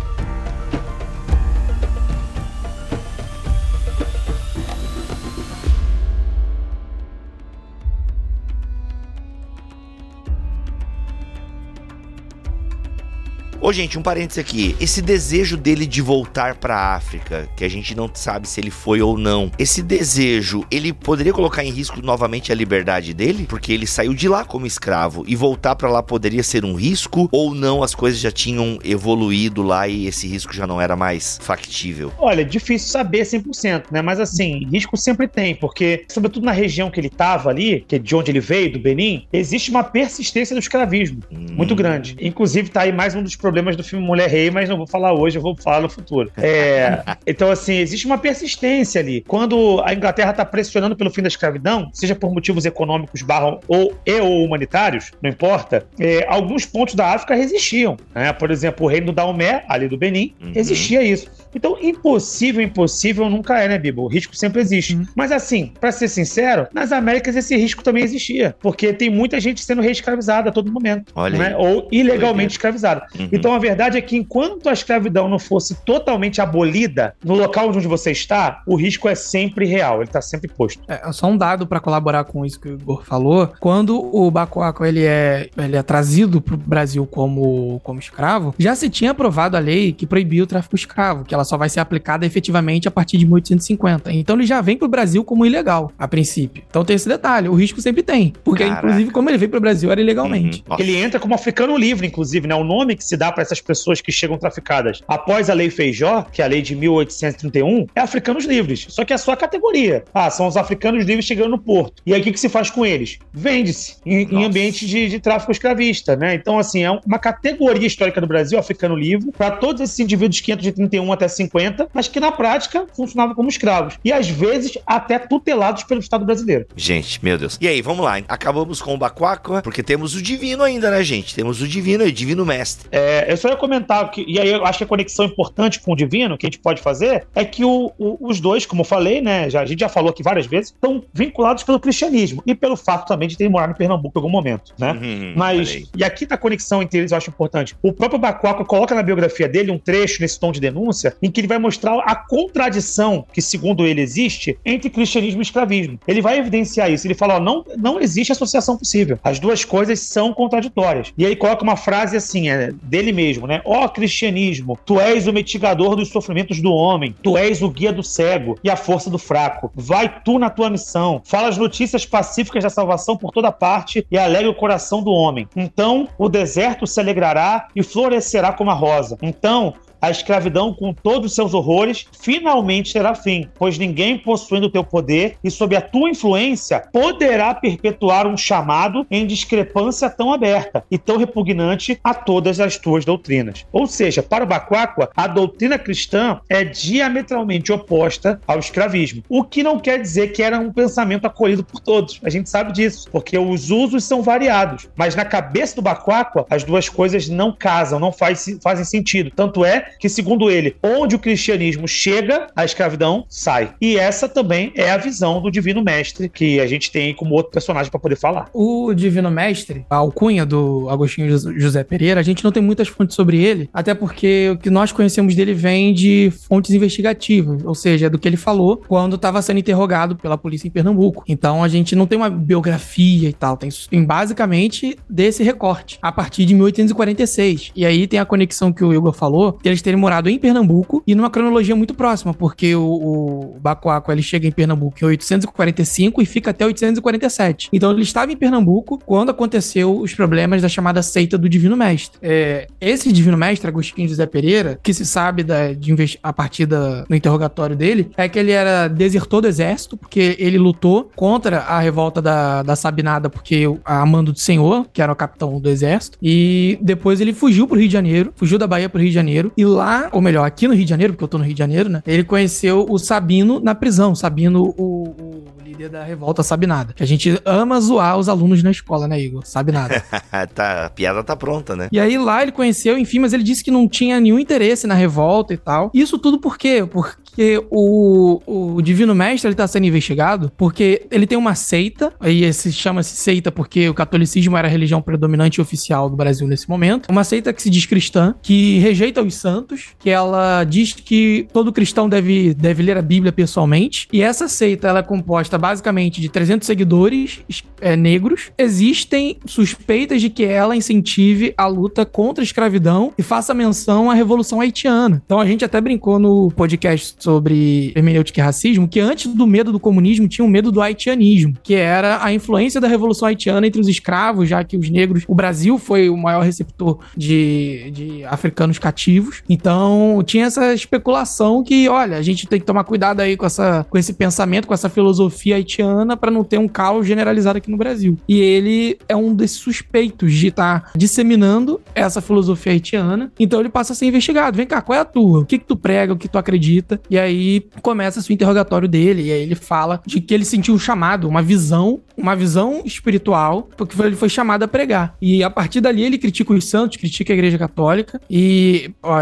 Ô, gente, um parênteses aqui. Esse desejo dele de voltar pra África, que a gente não sabe se ele foi ou não, esse desejo, ele poderia colocar em risco novamente a liberdade dele? Porque ele saiu de lá como escravo e voltar para lá poderia ser um risco? Ou não, as coisas já tinham evoluído lá e esse risco já não era mais factível? Olha, difícil saber 100%, né? Mas assim, risco sempre tem, porque, sobretudo na região que ele tava ali, que é de onde ele veio, do Benin, existe uma persistência do escravismo hum. muito grande. Inclusive, tá aí mais um dos problemas problemas do filme Mulher Rei, mas não vou falar hoje, eu vou falar no futuro. É, então, assim, existe uma persistência ali. Quando a Inglaterra está pressionando pelo fim da escravidão, seja por motivos econômicos barra, ou, e ou humanitários, não importa, é, alguns pontos da África resistiam. Né? Por exemplo, o reino do Daomé, ali do Benin, uhum. existia isso. Então, impossível, impossível nunca é, né, Bibo? O risco sempre existe. Uhum. Mas assim, para ser sincero, nas Américas esse risco também existia. Porque tem muita gente sendo reescravizada a todo momento. Olha né? Ou ilegalmente escravizada. Uhum. Então a verdade é que enquanto a escravidão não fosse totalmente abolida no local onde você está, o risco é sempre real, ele está sempre posto. É, só um dado para colaborar com isso que o Igor falou. Quando o Bacoaco ele é, ele é trazido para o Brasil como, como escravo, já se tinha aprovado a lei que proibia o tráfico escravo, que ela só vai ser aplicada efetivamente a partir de 1850. Então ele já vem pro Brasil como ilegal, a princípio. Então tem esse detalhe, o risco sempre tem. Porque, Caraca. inclusive, como ele veio pro Brasil, era ilegalmente. Uhum. Ele entra como africano livre, inclusive, né? O nome que se dá para essas pessoas que chegam traficadas após a Lei Feijó, que é a lei de 1831, é africanos livres. Só que é a sua categoria. Ah, são os africanos livres chegando no porto. E aí o que, que se faz com eles? Vende-se em, em ambiente de, de tráfico escravista, né? Então, assim, é uma categoria histórica do Brasil, africano livre, para todos esses indivíduos 531 até 50, mas que na prática funcionavam como escravos. E às vezes até tutelados pelo Estado brasileiro. Gente, meu Deus. E aí, vamos lá. Acabamos com o Bacuaco, porque temos o Divino ainda, né, gente? Temos o Divino e o Divino Mestre. É, eu só ia comentar, que, e aí eu acho que a conexão importante com o Divino que a gente pode fazer é que o, o, os dois, como eu falei, né, já, a gente já falou aqui várias vezes, estão vinculados pelo cristianismo e pelo fato também de terem morado em Pernambuco em algum momento, né? Uhum, Mas, e aqui tá a conexão entre eles eu acho importante. O próprio Bacuaco coloca na biografia dele um trecho nesse tom de denúncia em que ele vai mostrar a contradição que, segundo ele, existe entre cristianismo e escravismo. Ele vai evidenciar isso. Ele fala: ó, não, não existe associação possível. As duas coisas são contraditórias. E aí coloca uma frase assim, é, dele mesmo, né? Ó cristianismo, tu és o mitigador dos sofrimentos do homem, tu és o guia do cego e a força do fraco. Vai tu na tua missão, fala as notícias pacíficas da salvação por toda parte e alegre o coração do homem. Então o deserto se alegrará e florescerá como a rosa. Então a escravidão, com todos os seus horrores, finalmente terá fim, pois ninguém possuindo o teu poder e sob a tua influência poderá perpetuar um chamado em discrepância tão aberta e tão repugnante a todas as tuas doutrinas. Ou seja, para o Bacuacua, a doutrina cristã é diametralmente oposta ao escravismo, o que não quer dizer que era um pensamento acolhido por todos. A gente sabe disso, porque os usos são variados, mas na cabeça do Bacuacua, as duas coisas não casam, não faz, fazem sentido. Tanto é que, segundo ele, onde o cristianismo chega, a escravidão sai. E essa também é a visão do Divino Mestre, que a gente tem como outro personagem para poder falar. O Divino Mestre, a alcunha do Agostinho José Pereira, a gente não tem muitas fontes sobre ele, até porque o que nós conhecemos dele vem de fontes investigativas, ou seja, do que ele falou quando estava sendo interrogado pela polícia em Pernambuco. Então a gente não tem uma biografia e tal, tem, tem basicamente desse recorte, a partir de 1846. E aí tem a conexão que o Igor falou, que eles terem morado em Pernambuco e numa cronologia muito próxima, porque o, o Bacoaco ele chega em Pernambuco em 845 e fica até 847. Então ele estava em Pernambuco quando aconteceu os problemas da chamada seita do Divino Mestre. É, esse Divino Mestre, Agostinho José Pereira, que se sabe da, de a partir da, no interrogatório dele, é que ele era desertor do exército, porque ele lutou contra a revolta da, da Sabinada, porque a mando do Senhor, que era o capitão do exército, e depois ele fugiu pro Rio de Janeiro, fugiu da Bahia pro Rio de Janeiro, e lá, ou melhor, aqui no Rio de Janeiro, porque eu tô no Rio de Janeiro, né? Ele conheceu o Sabino na prisão, Sabino, o, o líder da revolta Sabinada. Que a gente ama zoar os alunos na escola, né, Igor? Sabe nada. tá, a piada tá pronta, né? E aí lá ele conheceu, enfim, mas ele disse que não tinha nenhum interesse na revolta e tal. Isso tudo por quê? Porque o, o Divino Mestre ele tá sendo investigado porque ele tem uma seita, aí se chama-se seita porque o catolicismo era a religião predominante e oficial do Brasil nesse momento. Uma seita que se diz cristã, que rejeita os santos, que ela diz que todo cristão deve, deve ler a Bíblia pessoalmente. E essa seita ela é composta basicamente de 300 seguidores é, negros. Existem suspeitas de que ela incentive a luta contra a escravidão e faça menção à Revolução Haitiana. Então a gente até brincou no podcast sobre hermenêutica e racismo que antes do medo do comunismo tinha o medo do haitianismo, que era a influência da Revolução Haitiana entre os escravos, já que os negros, o Brasil foi o maior receptor de, de africanos cativos. Então tinha essa especulação que, olha, a gente tem que tomar cuidado aí com, essa, com esse pensamento, com essa filosofia haitiana para não ter um caos generalizado aqui no Brasil. E ele é um desses suspeitos de estar tá disseminando essa filosofia haitiana. Então ele passa a ser investigado. Vem cá, qual é a tua? O que que tu prega? O que tu acredita? E aí começa o interrogatório dele. E aí ele fala de que ele sentiu um chamado, uma visão, uma visão espiritual, porque ele foi chamado a pregar. E a partir dali ele critica os santos, critica a igreja católica. E ó,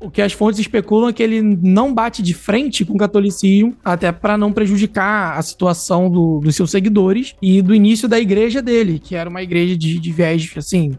o que as fontes especulam é que ele não bate de frente com o catolicismo, até para não prejudicar a situação do, dos seus seguidores e do início da igreja dele, que era uma igreja de, de viés, assim,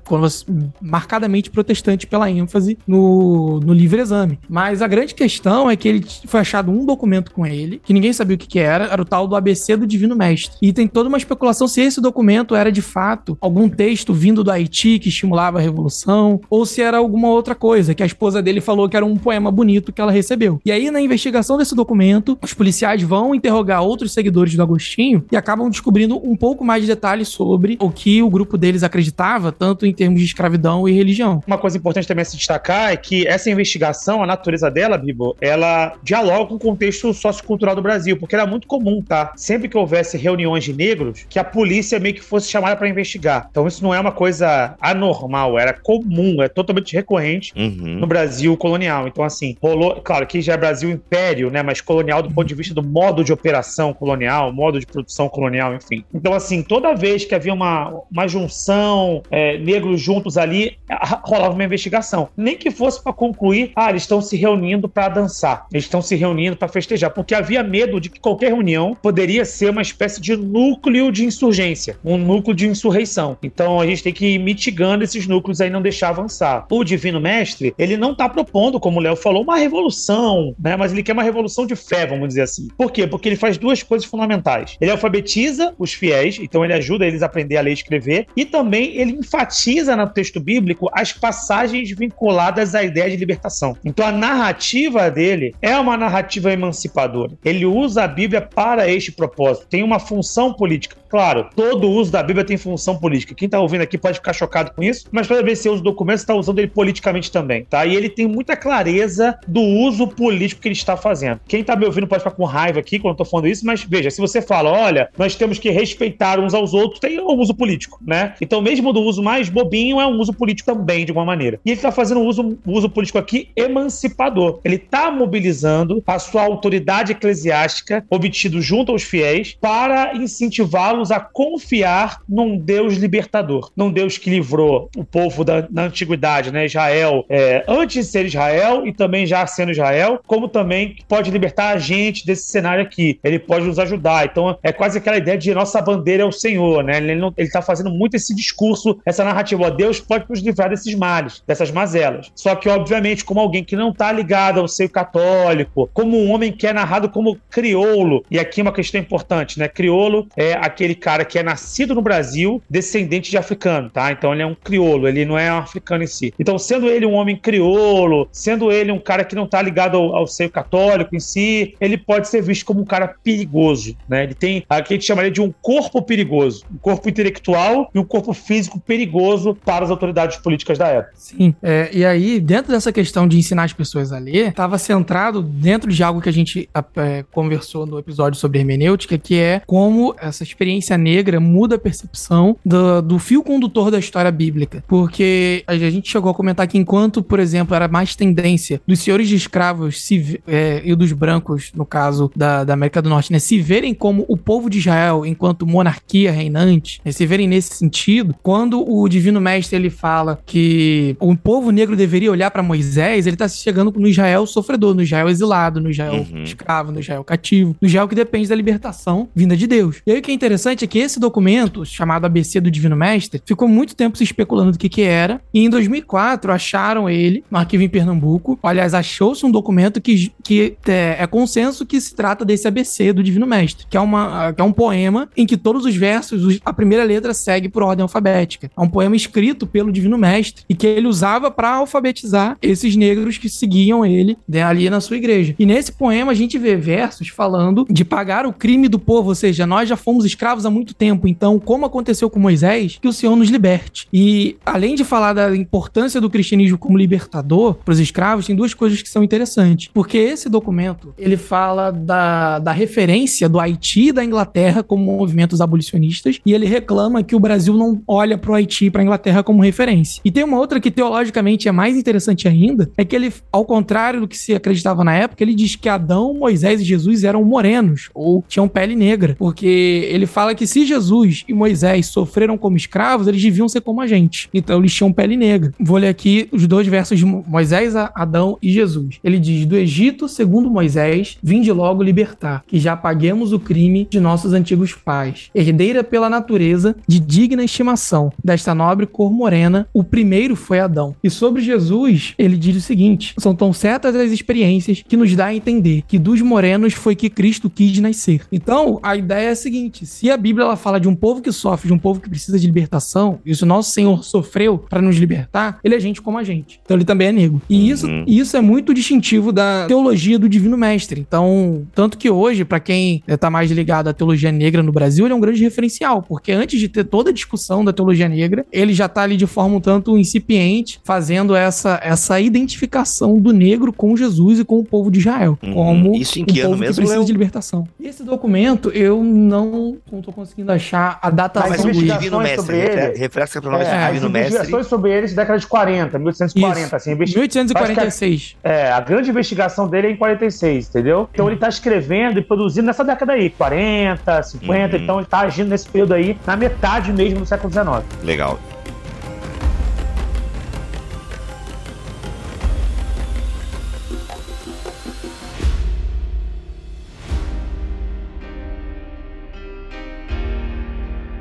marcadamente protestante pela ênfase no, no livre exame. Mas a grande questão é que ele foi achado um documento com ele, que ninguém sabia o que, que era, era o tal do ABC do Divino Mestre. E tem toda uma especulação se esse documento era de fato algum texto vindo do Haiti que estimulava a revolução, ou se era alguma outra coisa, que a esposa dele falou que que era um poema bonito que ela recebeu. E aí, na investigação desse documento, os policiais vão interrogar outros seguidores do Agostinho e acabam descobrindo um pouco mais de detalhes sobre o que o grupo deles acreditava, tanto em termos de escravidão e religião. Uma coisa importante também a se destacar é que essa investigação, a natureza dela, Bibo, ela dialoga com o contexto sociocultural do Brasil, porque era muito comum, tá? Sempre que houvesse reuniões de negros, que a polícia meio que fosse chamada para investigar. Então isso não é uma coisa anormal, era comum, é totalmente recorrente uhum. no Brasil colonial colonial. Então, assim, rolou. Claro que já é Brasil Império, né? Mas colonial do ponto de vista do modo de operação colonial, modo de produção colonial, enfim. Então, assim, toda vez que havia uma, uma junção, é, negros juntos ali, rolava uma investigação. Nem que fosse para concluir, ah, eles estão se reunindo para dançar, eles estão se reunindo para festejar, porque havia medo de que qualquer reunião poderia ser uma espécie de núcleo de insurgência, um núcleo de insurreição. Então, a gente tem que ir mitigando esses núcleos aí, não deixar avançar. O Divino Mestre, ele não está propondo como o Léo falou, uma revolução, né? Mas ele quer uma revolução de fé, vamos dizer assim. Por quê? Porque ele faz duas coisas fundamentais. Ele alfabetiza os fiéis, então ele ajuda eles a aprender a ler e escrever, e também ele enfatiza no texto bíblico as passagens vinculadas à ideia de libertação. Então a narrativa dele é uma narrativa emancipadora. Ele usa a Bíblia para este propósito. Tem uma função política. Claro, todo uso da Bíblia tem função política. Quem está ouvindo aqui pode ficar chocado com isso, mas para ver se usa documentos, está usando ele politicamente também, tá? E ele tem muita clareza do uso político que ele está fazendo. Quem está me ouvindo pode ficar com raiva aqui quando eu estou falando isso, mas veja, se você fala, olha, nós temos que respeitar uns aos outros, tem um uso político, né? Então, mesmo do uso mais bobinho, é um uso político também, de alguma maneira. E ele está fazendo um uso, uso político aqui emancipador. Ele está mobilizando a sua autoridade eclesiástica, obtido junto aos fiéis, para incentivá-los a confiar num Deus libertador, num Deus que livrou o povo da, na antiguidade, né? Israel, é, antes de ser Israel e também já sendo Israel, como também pode libertar a gente desse cenário aqui. Ele pode nos ajudar. Então é quase aquela ideia de nossa bandeira é o Senhor, né? Ele, não, ele tá fazendo muito esse discurso, essa narrativa. Ó, Deus pode nos livrar desses males, dessas mazelas. Só que, obviamente, como alguém que não tá ligado ao seio católico, como um homem que é narrado como crioulo, e aqui uma questão importante, né? Crioulo é aquele aquele cara que é nascido no Brasil, descendente de africano, tá? Então ele é um crioulo, ele não é um africano em si. Então, sendo ele um homem crioulo, sendo ele um cara que não está ligado ao, ao, seio católico em si, ele pode ser visto como um cara perigoso, né? Ele tem o que a gente chamaria de um corpo perigoso, um corpo intelectual e um corpo físico perigoso para as autoridades políticas da época. Sim, é, e aí, dentro dessa questão de ensinar as pessoas a ler, estava centrado dentro de algo que a gente é, conversou no episódio sobre hermenêutica, que é como essa experiência negra muda a percepção do, do fio condutor da história bíblica. Porque a gente chegou a comentar que enquanto, por exemplo, era mais tendência dos senhores de escravos se, é, e dos brancos, no caso da, da América do Norte, né, se verem como o povo de Israel enquanto monarquia reinante, né, se verem nesse sentido, quando o Divino Mestre ele fala que o povo negro deveria olhar para Moisés, ele está chegando no Israel sofredor, no Israel exilado, no Israel uhum. escravo, no Israel cativo, no Israel que depende da libertação vinda de Deus. E aí o que é interessante é que esse documento, chamado ABC do Divino Mestre, ficou muito tempo se especulando do que que era, e em 2004 acharam ele no arquivo em Pernambuco. Aliás, achou-se um documento que, que é, é, consenso que se trata desse ABC do Divino Mestre, que é, uma, que é um poema em que todos os versos, a primeira letra segue por ordem alfabética. É um poema escrito pelo Divino Mestre e que ele usava para alfabetizar esses negros que seguiam ele né, ali na sua igreja. E nesse poema a gente vê versos falando de pagar o crime do povo, ou seja, nós já fomos escravos há muito tempo, então, como aconteceu com Moisés, que o Senhor nos liberte. E além de falar da importância do cristianismo como libertador para os escravos, tem duas coisas que são interessantes. Porque esse documento, ele fala da, da referência do Haiti e da Inglaterra como movimentos abolicionistas, e ele reclama que o Brasil não olha para o Haiti e para a Inglaterra como referência. E tem uma outra que teologicamente é mais interessante ainda, é que ele, ao contrário do que se acreditava na época, ele diz que Adão, Moisés e Jesus eram morenos ou tinham pele negra, porque ele fala que se Jesus e Moisés sofreram como escravos, eles deviam ser como a gente. Então eles tinham pele negra. Vou ler aqui os dois versos de Moisés, Adão e Jesus. Ele diz: Do Egito, segundo Moisés, vinde logo libertar, que já paguemos o crime de nossos antigos pais. Herdeira pela natureza, de digna estimação, desta nobre cor morena, o primeiro foi Adão. E sobre Jesus, ele diz o seguinte: são tão certas as experiências que nos dá a entender que dos morenos foi que Cristo quis nascer. Então, a ideia é a seguinte: se a Bíblia ela fala de um povo que sofre, de um povo que precisa de libertação, e o nosso Senhor sofreu para nos libertar, ele é gente como a gente. Então ele também é negro. E isso, uhum. isso é muito distintivo da teologia do Divino Mestre. Então, tanto que hoje, para quem está mais ligado à teologia negra no Brasil, ele é um grande referencial, porque antes de ter toda a discussão da teologia negra, ele já está ali de forma um tanto incipiente, fazendo essa, essa identificação do negro com Jesus e com o povo de Israel, uhum. como isso em que um povo mesmo que precisa eu... de libertação. Esse documento eu não estou conseguindo achar a data Mas o Divino Mestre, ele, refresca para nós é, o Divino Mestre. investigações sobre eles década de 40, 1840, isso. assim. 1846. A, é, a grande investigação dele é em 46, entendeu? Então ele está escrevendo e produzindo nessa década aí, 40, 50, uhum. então ele está agindo nesse período aí, na metade mesmo do século XIX. Legal.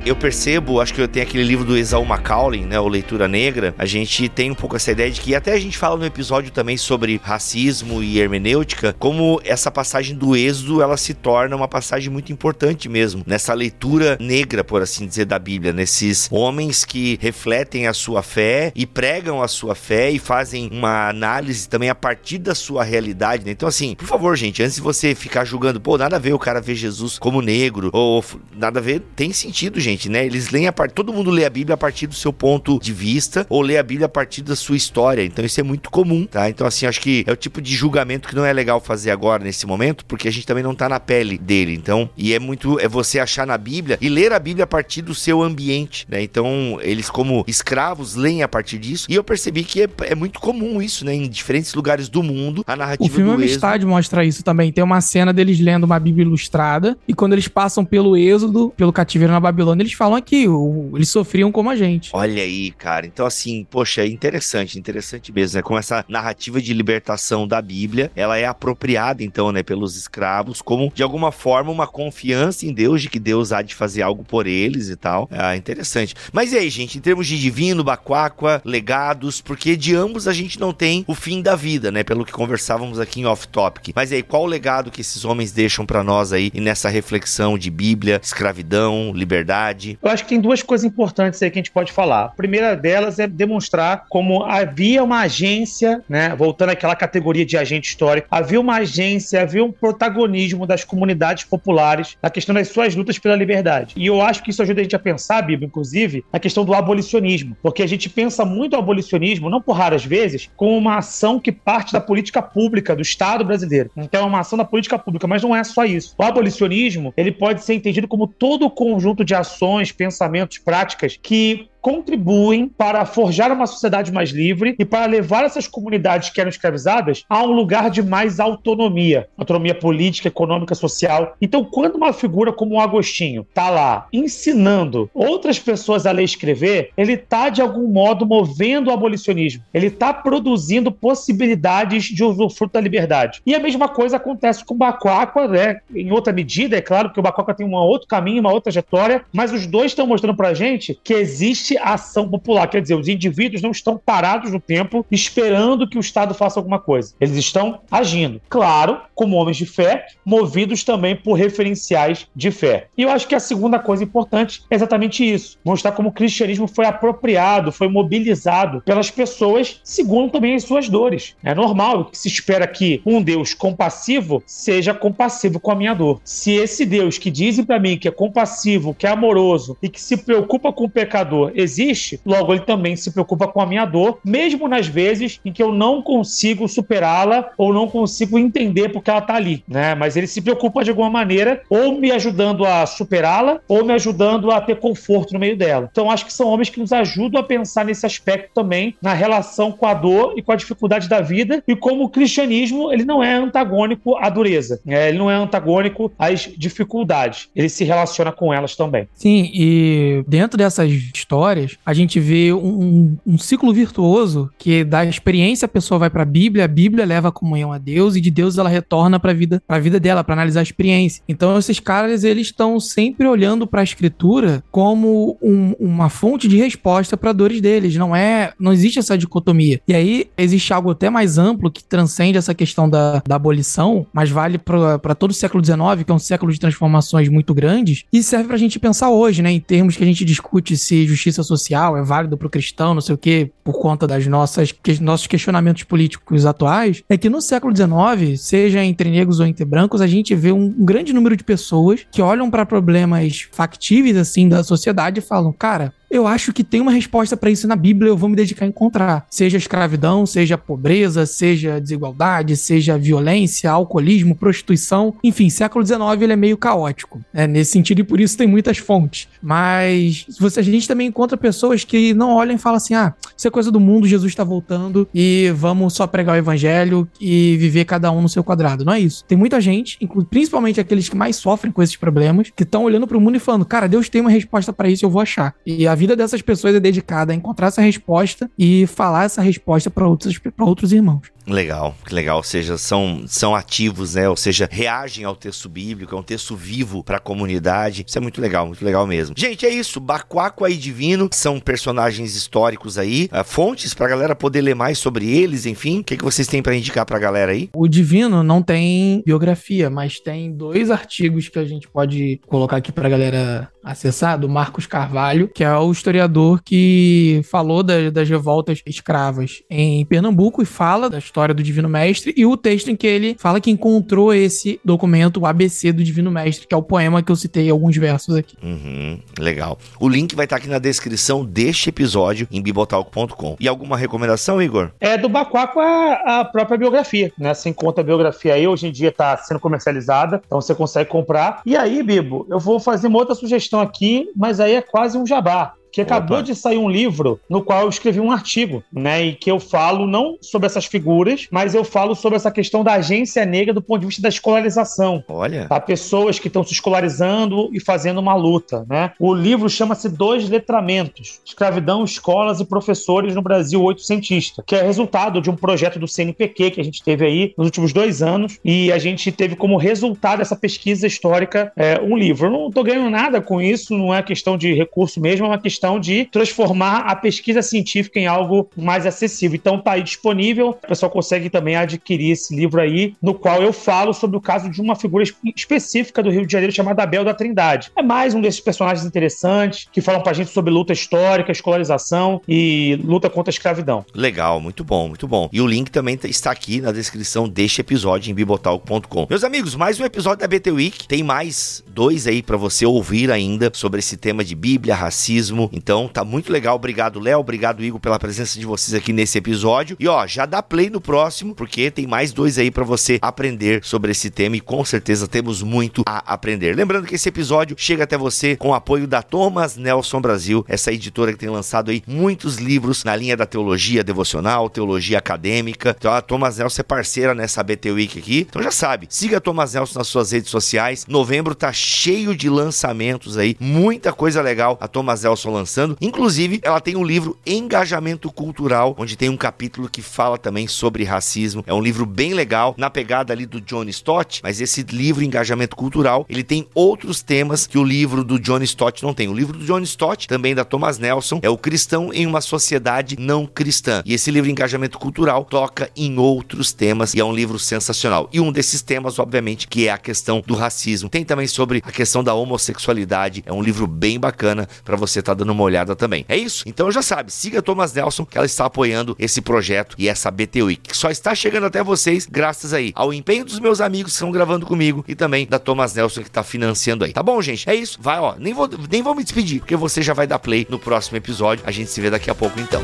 Eu percebo, acho que eu tenho aquele livro do Exaú Macaulay, né, o Leitura Negra, a gente tem um pouco essa ideia de que até a gente fala no episódio também sobre racismo e hermenêutica, como essa passagem do Êxodo, ela se torna uma passagem muito importante mesmo, nessa leitura negra, por assim dizer, da Bíblia, nesses homens que refletem a sua fé e pregam a sua fé e fazem uma análise também a partir da sua realidade, né? Então assim, por favor, gente, antes de você ficar julgando, pô, nada a ver o cara ver Jesus como negro, ou nada a ver, tem sentido, gente gente, né? Eles leem a parte. Todo mundo lê a Bíblia a partir do seu ponto de vista ou lê a Bíblia a partir da sua história. Então isso é muito comum, tá? Então, assim, acho que é o tipo de julgamento que não é legal fazer agora, nesse momento, porque a gente também não tá na pele dele. Então, e é muito. É você achar na Bíblia e ler a Bíblia a partir do seu ambiente, né? Então, eles, como escravos, leem a partir disso. E eu percebi que é, é muito comum isso, né? Em diferentes lugares do mundo, a narrativa o filme do Amistade mostra isso também. Tem uma cena deles lendo uma Bíblia ilustrada e quando eles passam pelo êxodo, pelo cativeiro na Babilônia, eles falam aqui, o, eles sofriam como a gente. Olha aí, cara. Então, assim, poxa, é interessante, interessante mesmo, né? Como essa narrativa de libertação da Bíblia, ela é apropriada, então, né, pelos escravos, como, de alguma forma, uma confiança em Deus, de que Deus há de fazer algo por eles e tal. É interessante. Mas e aí, gente, em termos de divino, baquáqua, legados, porque de ambos a gente não tem o fim da vida, né? Pelo que conversávamos aqui em off-topic. Mas e aí, qual o legado que esses homens deixam para nós aí nessa reflexão de Bíblia, escravidão, liberdade? Liberdade? Eu acho que tem duas coisas importantes aí que a gente pode falar. A primeira delas é demonstrar como havia uma agência, né? Voltando àquela categoria de agente histórico, havia uma agência, havia um protagonismo das comunidades populares na questão das suas lutas pela liberdade. E eu acho que isso ajuda a gente a pensar, Bíblia, inclusive, a questão do abolicionismo. Porque a gente pensa muito o abolicionismo, não por raras vezes, como uma ação que parte da política pública do Estado brasileiro. Então é uma ação da política pública, mas não é só isso. O abolicionismo, ele pode ser entendido como todo o conjunto de ações, pensamentos, práticas que contribuem para forjar uma sociedade mais livre e para levar essas comunidades que eram escravizadas a um lugar de mais autonomia, autonomia política, econômica, social. Então, quando uma figura como o Agostinho está lá ensinando outras pessoas a ler e escrever, ele está de algum modo movendo o abolicionismo. Ele está produzindo possibilidades de usufruto da liberdade. E a mesma coisa acontece com o Bacuacua, né? Em outra medida, é claro, porque o Bacuacua tem um outro caminho, uma outra trajetória, mas os dois estão mostrando pra gente que existe ação popular. Quer dizer, os indivíduos não estão parados no tempo esperando que o Estado faça alguma coisa. Eles estão agindo. Claro, como homens de fé, movidos também por referenciais de fé. E eu acho que a segunda coisa importante é exatamente isso: mostrar como o cristianismo foi apropriado, foi mobilizado pelas pessoas segundo também as suas dores. É normal que se espera que um Deus compassivo seja compassivo com a minha dor. Se esse Deus que dizem para mim que é compassivo, que é amoroso e que se preocupa com o pecador existe, logo ele também se preocupa com a minha dor, mesmo nas vezes em que eu não consigo superá-la ou não consigo entender porque ela está ali, né? Mas ele se preocupa de alguma maneira, ou me ajudando a superá-la, ou me ajudando a ter conforto no meio dela. Então acho que são homens que nos ajudam a pensar nesse aspecto também, na relação com a dor e com a dificuldade da vida, e como o cristianismo ele não é antagônico à dureza, né? ele não é antagônico às dificuldades, ele se relaciona com elas também. Sim, e dentro dessas histórias histórias, a gente vê um, um ciclo virtuoso que da experiência a pessoa vai para a Bíblia, a Bíblia leva a comunhão a Deus e de Deus ela retorna para a vida, pra vida dela, para analisar a experiência. Então esses caras eles estão sempre olhando para a escritura como um, uma fonte de resposta para dores deles, não é, não existe essa dicotomia. E aí existe algo até mais amplo que transcende essa questão da, da abolição, mas vale para todo o século XIX, que é um século de transformações muito grandes, e serve para a gente pensar hoje, né, em termos que a gente discute se justiça social, é válido para o cristão, não sei o quê, por conta das nossas que, nossos questionamentos políticos atuais, é que no século XIX, seja entre negros ou entre brancos, a gente vê um, um grande número de pessoas que olham para problemas factíveis assim da sociedade e falam, cara, eu acho que tem uma resposta para isso na Bíblia, eu vou me dedicar a encontrar. Seja escravidão, seja pobreza, seja desigualdade, seja violência, alcoolismo, prostituição. Enfim, século XIX ele é meio caótico, né, nesse sentido, e por isso tem muitas fontes. Mas você, a gente também encontra pessoas que não olham e falam assim: ah, isso é coisa do mundo, Jesus está voltando e vamos só pregar o evangelho e viver cada um no seu quadrado. Não é isso. Tem muita gente, principalmente aqueles que mais sofrem com esses problemas, que estão olhando para o mundo e falando: cara, Deus tem uma resposta para isso, eu vou achar. E a a vida dessas pessoas é dedicada a encontrar essa resposta e falar essa resposta para outros, outros irmãos. Legal, que legal. Ou seja, são, são ativos, né? Ou seja, reagem ao texto bíblico, é um texto vivo para a comunidade. Isso é muito legal, muito legal mesmo. Gente, é isso. Bacuaco e Divino são personagens históricos aí, uh, fontes para a galera poder ler mais sobre eles, enfim. O que, que vocês têm para indicar para a galera aí? O Divino não tem biografia, mas tem dois artigos que a gente pode colocar aqui para a galera acessar, do Marcos Carvalho, que é o historiador que falou da, das revoltas escravas em Pernambuco e fala da história do Divino Mestre, e o texto em que ele fala que encontrou esse documento, o ABC do Divino Mestre, que é o poema que eu citei alguns versos aqui. Uhum, legal. O link vai estar aqui na descrição deste episódio em bibotalk.com. E alguma recomendação, Igor? É do Bacuaco a, a própria biografia, né? Você encontra a biografia aí, hoje em dia está sendo comercializada, então você consegue comprar. E aí, Bibo, eu vou fazer uma outra sugestão aqui, mas aí é quase um jabá que acabou Opa. de sair um livro no qual eu escrevi um artigo, né? E que eu falo não sobre essas figuras, mas eu falo sobre essa questão da agência negra do ponto de vista da escolarização. Olha. Tá? Pessoas que estão se escolarizando e fazendo uma luta, né? O livro chama-se Dois Letramentos: Escravidão, Escolas e Professores no Brasil Oitocentista, que é resultado de um projeto do CNPq que a gente teve aí nos últimos dois anos e a gente teve como resultado dessa pesquisa histórica é, um livro. Eu não estou ganhando nada com isso, não é questão de recurso mesmo, é uma questão questão de transformar a pesquisa científica em algo mais acessível. Então tá aí disponível, o pessoal consegue também adquirir esse livro aí, no qual eu falo sobre o caso de uma figura específica do Rio de Janeiro chamada Abel da Trindade. É mais um desses personagens interessantes que falam pra gente sobre luta histórica, escolarização e luta contra a escravidão. Legal, muito bom, muito bom. E o link também está aqui na descrição deste episódio em bibotalk.com. Meus amigos, mais um episódio da BT Week. Tem mais dois aí para você ouvir ainda sobre esse tema de Bíblia, racismo. Então, tá muito legal. Obrigado, Léo. Obrigado, Igor, pela presença de vocês aqui nesse episódio. E ó, já dá play no próximo, porque tem mais dois aí para você aprender sobre esse tema e com certeza temos muito a aprender. Lembrando que esse episódio chega até você com o apoio da Thomas Nelson Brasil, essa editora que tem lançado aí muitos livros na linha da teologia devocional, teologia acadêmica. Então a Thomas Nelson é parceira nessa BT Week aqui. Então já sabe, siga a Thomas Nelson nas suas redes sociais. Novembro tá cheio de lançamentos aí, muita coisa legal a Thomas Nelson lançando. Inclusive, ela tem um livro Engajamento Cultural, onde tem um capítulo que fala também sobre racismo. É um livro bem legal, na pegada ali do John Stott, mas esse livro Engajamento Cultural, ele tem outros temas que o livro do John Stott não tem. O livro do John Stott, também da Thomas Nelson, é o Cristão em uma Sociedade Não Cristã. E esse livro Engajamento Cultural toca em outros temas e é um livro sensacional. E um desses temas, obviamente, que é a questão do racismo. Tem também sobre a questão da homossexualidade. É um livro bem bacana para você estar tá dando uma olhada também. É isso? Então já sabe, siga a Thomas Nelson, que ela está apoiando esse projeto e essa BTUI, que só está chegando até vocês graças aí ao empenho dos meus amigos que estão gravando comigo e também da Thomas Nelson que está financiando aí. Tá bom, gente? É isso. Vai, ó. Nem vou, nem vou me despedir, porque você já vai dar play no próximo episódio. A gente se vê daqui a pouco então.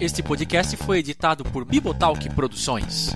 Este podcast foi editado por Bibotalk Produções.